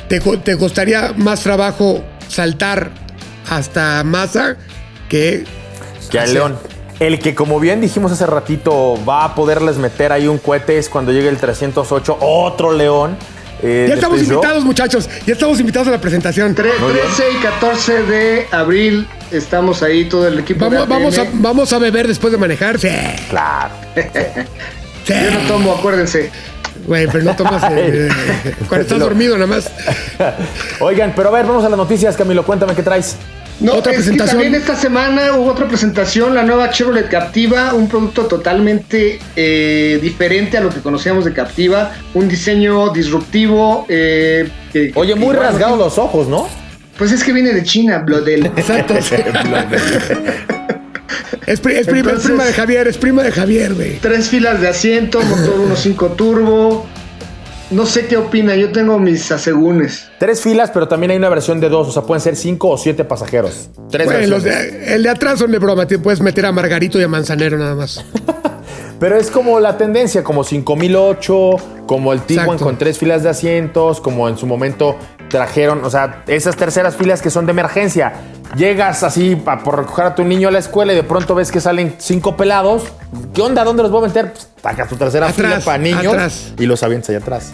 Te, te costaría más trabajo saltar hasta Mazda que Que al León. El que, como bien dijimos hace ratito, va a poderles meter ahí un cohete es cuando llegue el 308, otro león. eh, Ya estamos Peugeot. invitados, muchachos. Ya estamos invitados a la presentación. Tre- 13 y 14 de abril estamos ahí todo el equipo. de Vamos, vamos, a, vamos a beber después de manejar. Sí. Claro. sí. Yo no tomo, acuérdense. Güey, pero no tomas eh, eh, cuando estás dormido nada más. Oigan, pero a ver, vamos a las noticias, Camilo. Cuéntame qué traes. No, Otra es que presentación. también esta semana hubo otra presentación, la nueva Chevrolet Captiva, un producto totalmente eh, diferente a lo que conocíamos de Captiva, un diseño disruptivo. eh, que- Oye, muy rasgados los ojos, ¿no? Pues es que viene de China, Blodel. Exacto. Es, pri- es prima de Javier, es prima de Javier, güey. Tres filas de asiento, motor 1.5 turbo. No sé qué opina, yo tengo mis asegúnes. Tres filas, pero también hay una versión de dos, o sea, pueden ser cinco o siete pasajeros. Tres Güey, los de- el de atrás son de broma, te puedes meter a Margarito y a Manzanero nada más. Pero es como la tendencia, como 5008, como el Tiguan Exacto. con tres filas de asientos, como en su momento trajeron, o sea, esas terceras filas que son de emergencia. Llegas así pa- por recoger a tu niño a la escuela y de pronto ves que salen cinco pelados. ¿Qué onda? ¿Dónde los voy a meter? Pues sacas tu tercera Atrás, fila para niños atrás. y los avientas allá atrás.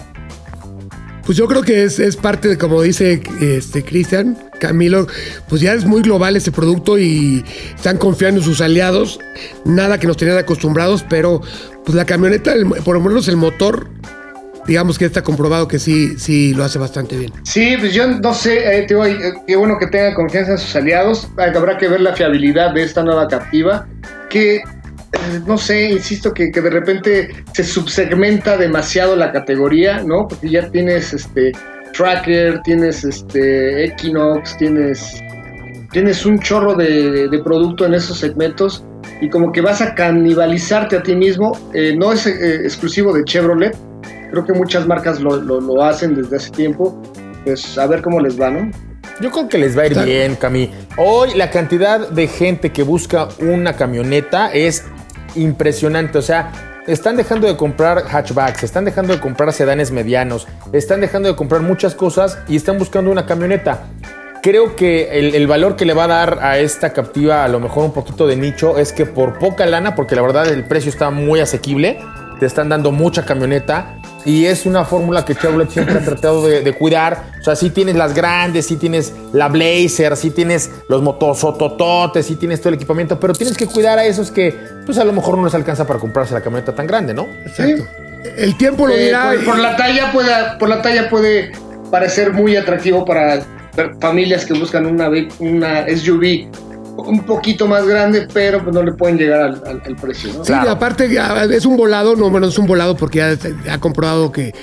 Pues yo creo que es, es parte de, como dice este Cristian, Camilo, pues ya es muy global este producto y están confiando en sus aliados. Nada que nos tenían acostumbrados, pero pues la camioneta, el- por lo menos el motor, digamos que está comprobado que sí, sí lo hace bastante bien. Sí, pues yo no sé, eh, digo, eh, qué bueno que tengan confianza en sus aliados. Habrá que ver la fiabilidad de esta nueva captiva, que eh, no sé, insisto que, que de repente se subsegmenta demasiado la categoría, ¿no? Porque ya tienes este Tracker, tienes este Equinox, tienes tienes un chorro de, de producto en esos segmentos y como que vas a canibalizarte a ti mismo. Eh, no es eh, exclusivo de Chevrolet, creo que muchas marcas lo, lo- lo hacen desde hace tiempo. Pues a ver cómo les va, ¿no? Yo creo que les va a ir Claro. bien, Cami. Hoy la cantidad de gente que busca una camioneta es impresionante. O sea, están dejando de comprar hatchbacks, están dejando de comprar sedanes medianos, están dejando de comprar muchas cosas y están buscando una camioneta. Creo que el, el valor que le va a dar a esta captiva, a lo mejor un poquito de nicho, es que por poca lana, porque la verdad el precio está muy asequible, te están dando mucha camioneta y es una fórmula que Chevrolet siempre ha tratado de, de cuidar. O sea, sí tienes las grandes, sí tienes la Blazer, sí tienes los motosotototes, sí tienes todo el equipamiento, pero tienes que cuidar a esos que, pues a lo mejor no les alcanza para comprarse la camioneta tan grande, ¿no? Exacto. El tiempo lo Eh, dirá. por, y- por la talla puede, por la talla puede parecer muy atractivo para familias que buscan una, una SUV un poquito más grande, pero pues no le pueden llegar al, al- al precio, ¿no? Sí, Claro. aparte es un volado, no, bueno, es un volado porque ya ha comprobado que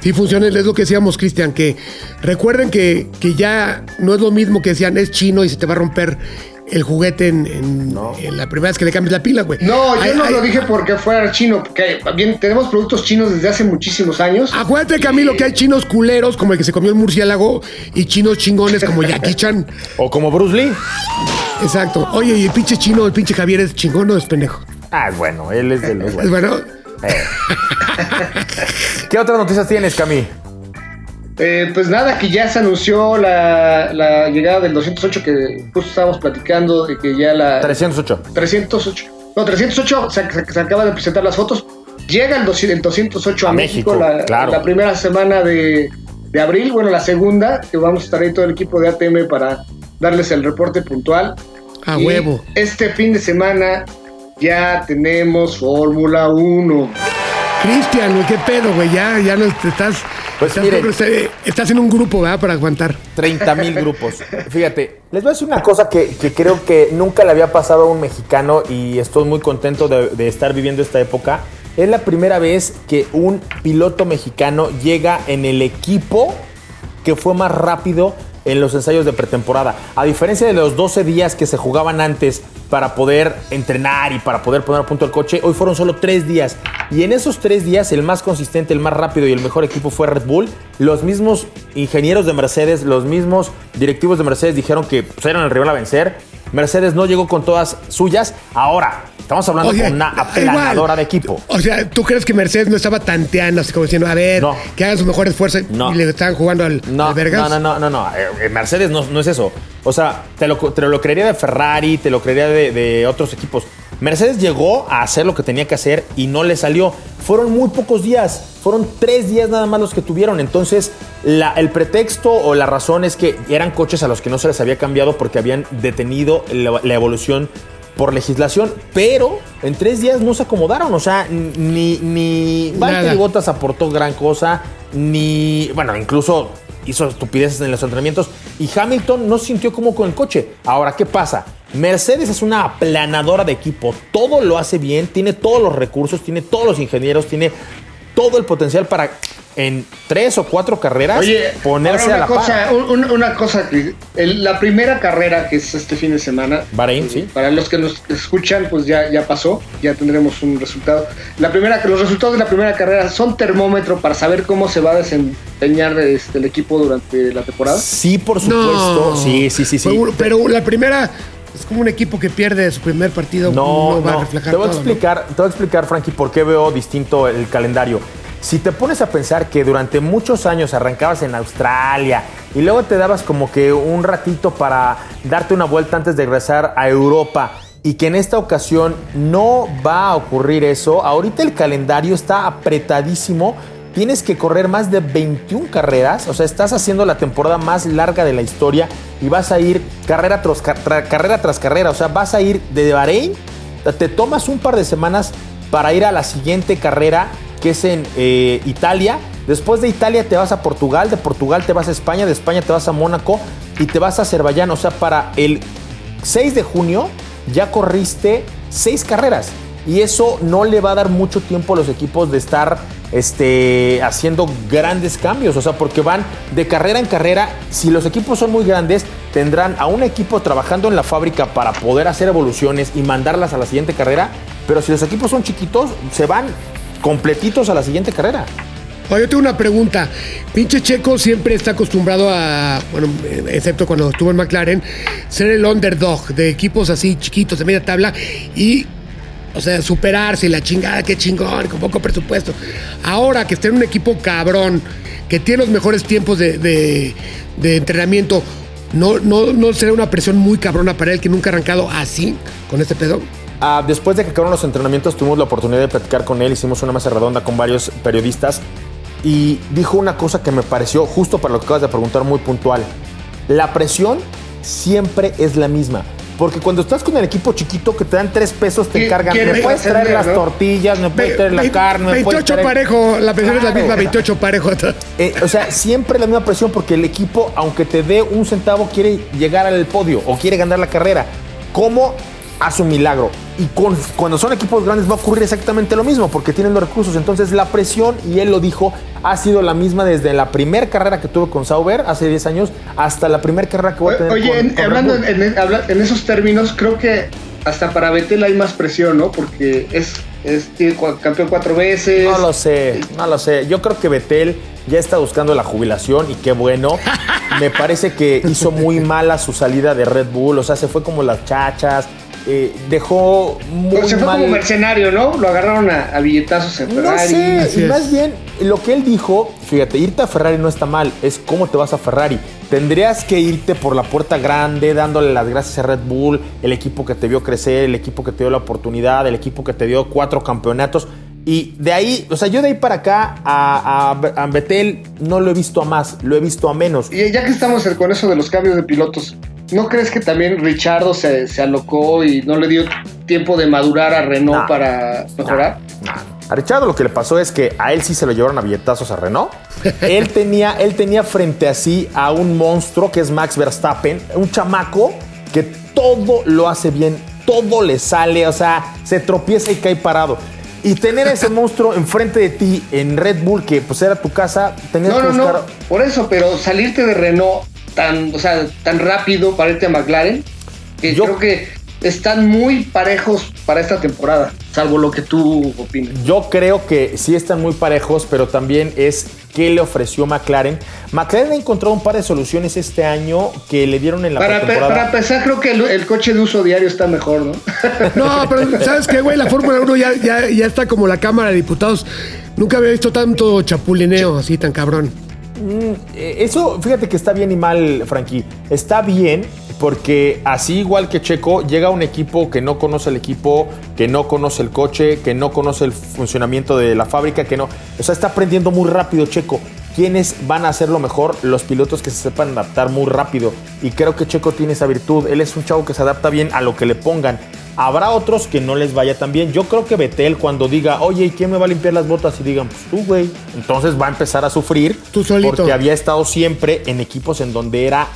sí funciona, es lo que decíamos, Cristian, que recuerden que, que ya no es lo mismo que decían, es chino y se te va a romper el juguete en, en- en la primera vez que le cambies la pila, güey. No, yo no lo dije porque fuera chino, porque bien, tenemos productos chinos desde hace muchísimos años. Acuérdate, Camilo, que hay chinos culeros como el que se comió el murciélago y chinos chingones como Jackie Chan. O como Bruce Lee. Exacto. Oye, y el pinche chino, el pinche Javier es chingón o es pendejo. Ah, bueno, él es de los Es buenos. bueno. ¿Qué otras noticias tienes, Cami? Eh, pues nada, que ya se anunció la, la llegada del 208 que justo estábamos platicando, de que ya la... 308. 308. No, 308 se, se- se acaba de presentar las fotos. Llega el, 200 el 208 a, A México, México, la, claro. la primera semana de, de abril. Bueno, la segunda, que vamos a estar ahí todo el equipo de ATM para darles el reporte puntual. A Y huevo. Este fin de semana ya tenemos Fórmula 1. Cristian, güey, qué pedo, güey. Ya, ya no estás. Pues estás, miren. progres- estás en un grupo, ¿verdad? Para aguantar. 30 mil grupos. Fíjate, les voy a decir una cosa que, que creo que nunca le había pasado a un mexicano y estoy muy contento de, de estar viviendo esta época. Es la primera vez que un piloto mexicano llega en el equipo que fue más rápido en los ensayos de pretemporada. A diferencia de los 12 días que se jugaban antes para poder entrenar y para poder poner a punto el coche, hoy fueron solo 3 días. Y en esos 3 días el más consistente, el más rápido y el mejor equipo fue Red Bull. Los mismos ingenieros de Mercedes, los mismos directivos de Mercedes dijeron que pues, eran el rival a vencer. Mercedes no llegó con todas suyas. Ahora, estamos hablando con una aplanadora igual. de equipo. O sea, ¿tú crees que Mercedes no estaba tanteando, así como diciendo, a ver, No. que hagan su mejor esfuerzo No. y le estaban jugando al, No, al Vergas? no, no, no, no, no. Eh, eh, Mercedes no, no es eso. O sea, te lo, te lo creería de Ferrari, te lo creería de, de otros equipos. Mercedes llegó a hacer lo que tenía que hacer y no le salió. Fueron muy pocos días, fueron tres días nada más los que tuvieron. Entonces, la- el pretexto o la razón es que eran coches a los que no se les había cambiado porque habían detenido la, la evolución por legislación, pero en tres días no se acomodaron. O sea, ni, ni Valtteri. Bottas aportó gran cosa, ni. Bueno, incluso hizo estupideces en los entrenamientos. Y Hamilton no se sintió como con el coche. Ahora, ¿qué pasa? Mercedes es una aplanadora de equipo. Todo lo hace bien, tiene todos los recursos, tiene todos los ingenieros, tiene todo el potencial para en tres o cuatro carreras Oye, ponerse a la cosa, par. un- un- una cosa la primera carrera que es este fin de semana, Bahrein, eh, sí. para los que nos escuchan, pues ya, ya pasó, ya tendremos un resultado. La primera, los resultados de la primera carrera son termómetro para saber cómo se va a desempeñar este, el equipo durante la temporada. Sí, por supuesto. No. Sí, sí, sí, sí. Pero, pero la primera es como un equipo que pierde su primer partido. No, va no. a reflejar Te voy a todo, ¿no? explicar, te voy a explicar, Frankie, por qué veo distinto el calendario. Si te pones a pensar que durante muchos años arrancabas en Australia y luego te dabas como que un ratito para darte una vuelta antes de regresar a Europa y que en esta ocasión no va a ocurrir eso, ahorita el calendario está apretadísimo. Tienes que correr más de 21 carreras, o sea, estás haciendo la temporada más larga de la historia y vas a ir carrera tras, ca- tra- carrera, tras carrera, o sea, vas a ir de Bahrein te tomas un par de semanas para ir a la siguiente carrera, que es en eh, Italia. Después de Italia te vas a Portugal, de Portugal te vas a España, de España te vas a Mónaco y te vas a Azerbaiyán. O sea, para el 6 de junio ya corriste seis carreras. Y eso no le va a dar mucho tiempo a los equipos de estar este, haciendo grandes cambios. O sea, porque van de carrera en carrera. Si los equipos son muy grandes, tendrán a un equipo trabajando en la fábrica para poder hacer evoluciones y mandarlas a la siguiente carrera. Pero si los equipos son chiquitos, se van completitos a la siguiente carrera. Yo tengo una pregunta. Pinche Checo siempre está acostumbrado a, bueno, excepto cuando estuvo en McLaren, ser el underdog de equipos así chiquitos, de media tabla y, o sea, superarse y la chingada, qué chingón, con poco presupuesto. Ahora que está en un equipo cabrón, que tiene los mejores tiempos de, entrenamiento, ¿no, no, ¿no será una presión muy cabrona para él que nunca ha arrancado así, con este pedo? Ah, después de que acabaron los entrenamientos, tuvimos la oportunidad de platicar con él. Hicimos una mesa redonda con varios periodistas. Y dijo una cosa que me pareció, justo para lo que acabas de preguntar, muy puntual. La presión siempre es la misma. Porque cuando estás con el equipo chiquito que te dan tres pesos, te ¿Qui- encargan. quién Me es puedes traer las no? tortillas, me puedes traer la carne, me puedes 28 traer- parejo, la presión es la misma, 28 parejo. Eh, o sea, siempre la misma presión porque el equipo, aunque te dé un centavo, quiere llegar al podio o quiere ganar la carrera. ¿Cómo hace un milagro? Y con- cuando son equipos grandes va a ocurrir exactamente lo mismo porque tienen los recursos. Entonces la presión, y él lo dijo, ha sido la misma desde la primera carrera que tuve con Sauber hace 10 años hasta la primera carrera que voy a tener Oye, con, en- con hablando en, en- habla- en esos términos, creo que hasta para Betel hay más presión, ¿no? Porque es, es campeón cuatro veces. No lo sé, no lo sé. Yo creo que Betel ya está buscando la jubilación y qué bueno. Me parece que hizo muy mala su salida de Red Bull, o sea, se fue como las chachas, eh, dejó muy se fue mal. como mercenario, ¿no? Lo agarraron a, a billetazos en No Ferrari. sé, Así y es. más bien lo que él dijo, fíjate, irte a Ferrari no está mal, es cómo te vas a Ferrari. Tendrías que irte por la puerta grande, dándole las gracias a Red Bull, el equipo que te vio crecer, el equipo que te dio la oportunidad, el equipo que te dio cuatro campeonatos. Y de ahí, o sea, yo de ahí para acá a, a, a Betel no lo he visto a más, lo he visto a menos. Y ya que estamos con eso de los cambios de pilotos, ¿no crees que también Richardo se, se alocó y no le dio tiempo de madurar a Renault No. para mejorar? A Richardo lo que le pasó es que a él sí se lo llevaron a billetazos a Renault. él, tenía, él tenía frente a sí a un monstruo que es Max Verstappen, un chamaco que todo lo hace bien, todo le sale, o sea, se tropieza y cae parado. Y tener ese monstruo enfrente de ti en Red Bull, que pues era tu casa, tenías No, que no, no, buscar. por eso, pero salirte de Renault tan, o sea, tan rápido para irte a McLaren, que Yo- creo que están muy parejos para esta temporada, salvo lo que tú opinas. Yo creo que sí están muy parejos, pero también es qué le ofreció McLaren. McLaren ha encontrado un par de soluciones este año que le dieron en la Para, pe- pretemporada. para empezar, creo que el, el coche de uso diario está mejor, ¿no? No, pero ¿sabes qué, güey? La Fórmula 1 ya, ya, ya está como la Cámara de Diputados. Nunca había visto tanto chapulineo así tan cabrón. Eh, Eso, fíjate que está bien y mal, Frankie. Está bien porque así igual que Checo, llega un equipo que no conoce el equipo, que no conoce el coche, que no conoce el funcionamiento de la fábrica, que no. O sea, está aprendiendo muy rápido Checo. ¿Quiénes van a hacerlo mejor? Los pilotos que se sepan adaptar muy rápido. Y creo que Checo tiene esa virtud. Él es un chavo que se adapta bien a lo que le pongan. Habrá otros que no les vaya tan bien. Yo creo que Betel cuando diga, oye, ¿y quién me va a limpiar las botas? Y digan, pues tú, güey. Entonces va a empezar a sufrir. Tú solito. Porque había estado siempre en equipos en donde era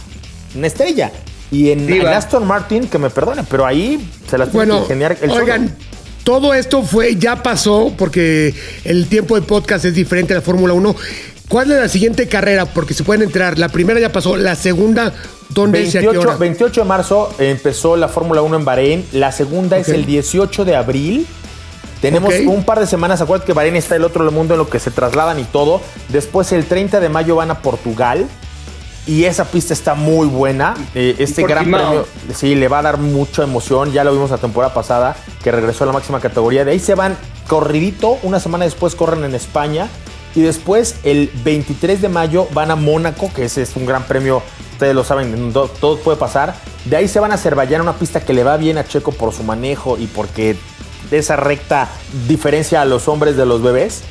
una estrella. Y en, en Aston Martin, que me perdone, pero ahí se las tiene Bueno, que ingeniar el solo. oigan, todo esto fue, ya pasó, porque el tiempo de podcast es diferente a la Fórmula 1. ¿Cuál es la siguiente carrera? Porque se pueden entrar. La primera ya pasó, la segunda, ¿dónde es y a qué 28, hora? 28 de marzo empezó la Fórmula 1 en Bahrein. La segunda es el 18 de abril. Tenemos un par de semanas. Acuérdate que Bahrein está el otro del mundo en lo que se trasladan y todo. Después, el 30 de mayo van a Portugal. Y esa pista está muy buena. Eh, este gran premio, sí, le va a dar mucha emoción. Ya lo vimos la temporada pasada, que regresó a la máxima categoría. De ahí se van corridito. Una semana después corren en España. Y después, el 23 de mayo, van a Mónaco, que ese es un gran premio. Ustedes lo saben, do- todo puede pasar. De ahí se van a Azerbaiyán, una pista que le va bien a Checo por su manejo y porque de esa recta diferencia a los hombres de los bebés.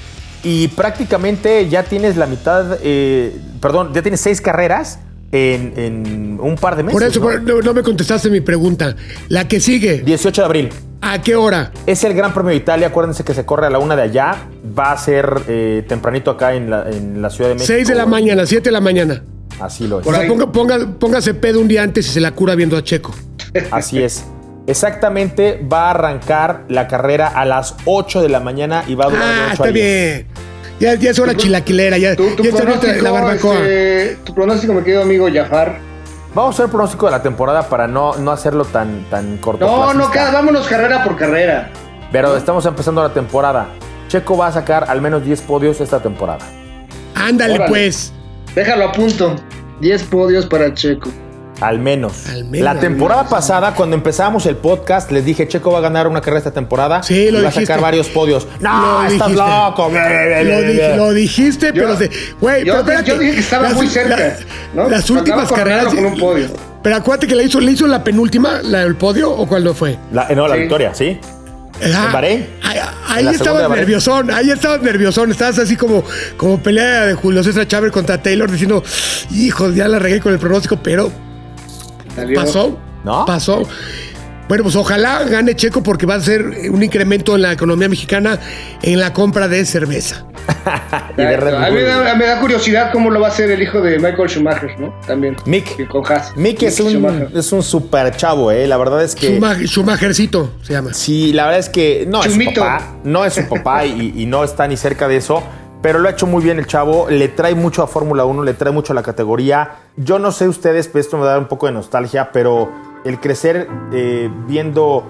Y prácticamente ya tienes la mitad, eh, perdón, ya tienes seis carreras en, en un par de meses. Por eso no, no me contestaste mi pregunta. La que sigue, 18 de abril. ¿A qué hora? Es el Gran Premio de Italia. Acuérdense que se corre a la una de allá. Va a ser eh, tempranito acá en la, en la Ciudad de México. 6 de la mañana, 7 de la mañana. Así lo es. O sea, ahí. ponga- ponga- póngase pedo un día antes y se la cura viendo a Checo. Así es. Exactamente va a arrancar la carrera a las 8 de la mañana y va a durar Ah, 8 está a 10. bien. Ya, ya es hora chilaquilera, ya, Tu, tu ya está la barbacoa. este, tu pronóstico, mi querido amigo Jafar. Vamos a hacer el pronóstico de la temporada para no, no hacerlo tan, tan corto. No, no, cada, vámonos carrera por carrera. Pero estamos empezando la temporada. Checo va a sacar al menos 10 podios esta temporada. Ándale, Órale. pues. Déjalo a punto. 10 podios para Checo. Al menos. Al menos. La temporada pasada, cuando empezamos el podcast, les dije, Checo va a ganar una carrera esta temporada. Sí, lo y va a sacar varios podios. No, Lo estás dijiste. loco. Lo, di- lo dijiste, Yo- pero. Güey, yo- pero espérate. yo dije que estaba muy cerca, ¿no? Las últimas carreras. con un podio. Pero acuérdate que le hizo, le hizo la penúltima, la del podio, o cuál no fue. La- no, la Sí. victoria, ¿sí? Ah, ¿En Bahrein? Ahí, ¿En ahí la estabas nerviosón, ahí estabas nerviosón, estabas así como, como pelea de Julio César Chávez contra Taylor diciendo, hijo, ya la regué con el pronóstico, pero Salió. pasó, ¿No? pasó. Bueno, pues ojalá gane Checo porque va a ser un incremento en la economía mexicana en la compra de cerveza. Y de Red a, mí da, me da curiosidad cómo lo va a hacer el hijo de Michael Schumacher, ¿no? También. Mick. Con Haas. Mick es un, Schumacher. es un super chavo, ¿eh? La verdad es que. Schumacher, Schumachercito se llama. Sí, la verdad es que no es su papá, no es su papá y, y no está ni cerca de eso, pero lo ha hecho muy bien el chavo, le trae mucho a Fórmula 1, le trae mucho a la categoría. Yo no sé ustedes, pues esto me da un poco de nostalgia, pero el crecer eh, viendo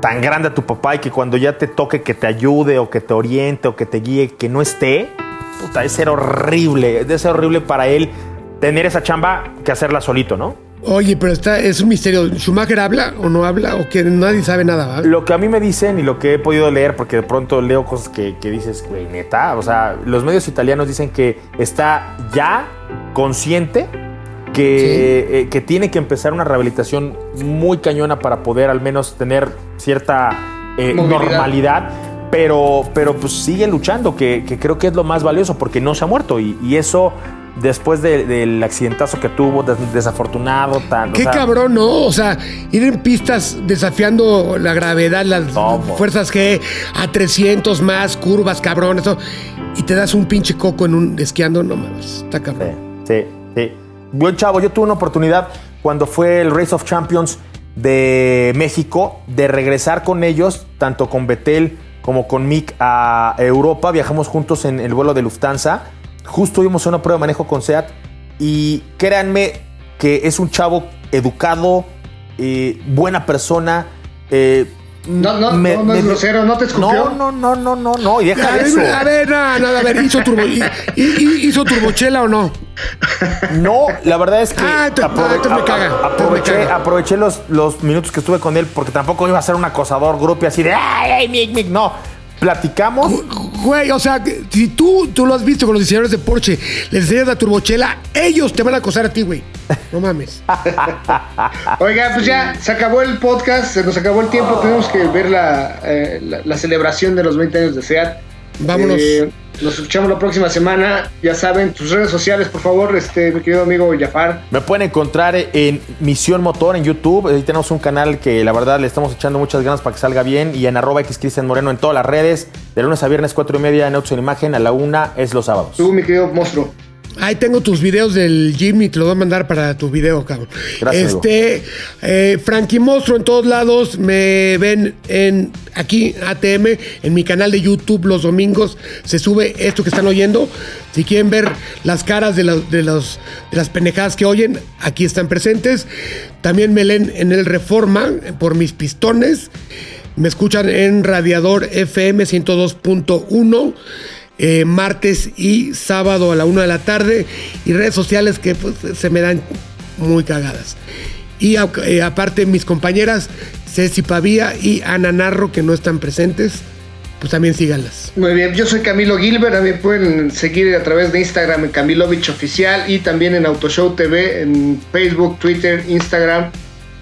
tan grande a tu papá y que cuando ya te toque que te ayude o que te oriente o que te guíe, que no esté, puta, es ser horrible, es ser horrible para él tener esa chamba que hacerla solito, ¿no? Oye, pero está, es un misterio. ¿Schumacher habla o no habla? O que nadie sabe nada, ¿va? Lo que a mí me dicen y lo que he podido leer, porque de pronto leo cosas que, que dices, güey, neta, o sea, los medios italianos dicen que está ya consciente que, eh, que tiene que empezar una rehabilitación muy cañona para poder al menos tener cierta eh, normalidad. Pero, pero pues sigue luchando, que, que creo que es lo más valioso, porque no se ha muerto. Y, y eso, después de- del accidentazo que tuvo, des- desafortunado, tan. o Qué sea, cabrón, ¿no? O sea, ir en pistas desafiando la gravedad, las fuerzas G a 300 más, curvas, cabrón, eso. Y te das un pinche coco en un esquiando, no mames, está cabrón. Sí, sí, sí. Buen chavo, yo tuve una oportunidad cuando fue el Race of Champions de México de regresar con ellos, tanto con Betel como con Mick a Europa. Viajamos juntos en el vuelo de Lufthansa. Justo vimos una prueba de manejo con SEAT y créanme que es un chavo educado, eh, buena persona. eh, No, no, me- no, no es me- grosero, no te escupió. No, no, no, no, no, no, y deja A eso. ver, a ver, nada, nada, a ver, ¿hizo, turbo, y- y- ¿hizo turbochela o no? No, la verdad es que Ah, aprove- ah, entonces me a- caga, a- entonces me aproveché, caga. aproveché los, los minutos que estuve con él porque tampoco iba a ser un acosador grupo así de ¡ay, ay, Mick, Mick! No. Platicamos. Güey, o sea, que si tú, tú lo has visto con los diseñadores de Porsche, les enseñas la turbochela, ellos te van a acosar a ti, güey. No mames. Oiga, pues ya se acabó el podcast, se nos acabó el tiempo, tenemos que ver la, eh, la, la celebración de los 20 años de SEAT. Vámonos. Eh, nos escuchamos la próxima semana. Ya saben, tus redes sociales, por favor, este, mi querido amigo Jafar. Me pueden encontrar en Misión Motor en YouTube. Ahí tenemos un canal que la verdad le estamos echando muchas ganas para que salga bien. Y en arroba X Cristian Moreno en todas las redes. De lunes a viernes, 4 y media en Autos en Imagen. A la una es los sábados. Tú, mi querido monstruo. Ahí tengo tus videos del gym y te los voy a mandar para tu video, cabrón. Gracias, Este, eh, Frankie Monstruo en todos lados. Me ven en aquí, ATM, en mi canal de YouTube los domingos. Se sube esto que están oyendo. Si quieren ver las caras de, la- de los, de las pendejadas que oyen, aquí están presentes. También me leen en el Reforma por mis pistones. Me escuchan en Radiador FM 102.1 eh, martes y sábado a la una de la tarde y redes sociales que pues, se me dan muy cagadas. Y eh, aparte mis compañeras Ceci Pavía y Ana Narro que no están presentes, pues también síganlas. Muy bien, yo soy Camilo Gilbert, a mí me pueden seguir a través de Instagram en Camilovich Oficial y también en Autoshow TV, en Facebook, Twitter, Instagram.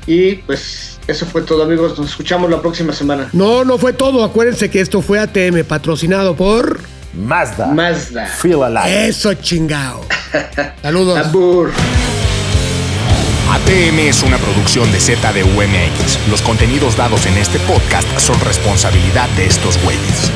Y pues eso fue todo amigos, nos escuchamos la próxima semana. No, no fue todo. Acuérdense que esto fue ATM patrocinado por Mazda. Mazda. Feel Alive. eso chingao. Saludos. ATM es una producción de ZDUMX. Los contenidos dados en este podcast son responsabilidad de estos güeyes.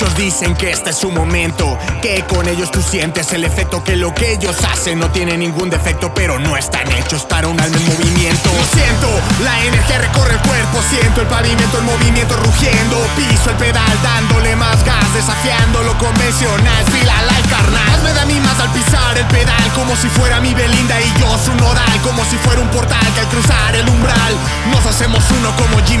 Muchos dicen que este es su momento, que con ellos tú sientes el efecto, que lo que ellos hacen no tiene ningún defecto, pero no están hechos para un alma en movimiento. Siento la energía recorre el cuerpo, siento el pavimento en movimiento rugiendo, piso el pedal dándole más gas, desafiando lo convencional, fila la carnal. Más me da mí más al pisar el pedal, como si fuera mi Belinda y yo su nodal, como si fuera un portal que al cruzar el umbral nos hacemos uno como Jim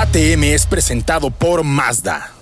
ATM es presentado por Mazda.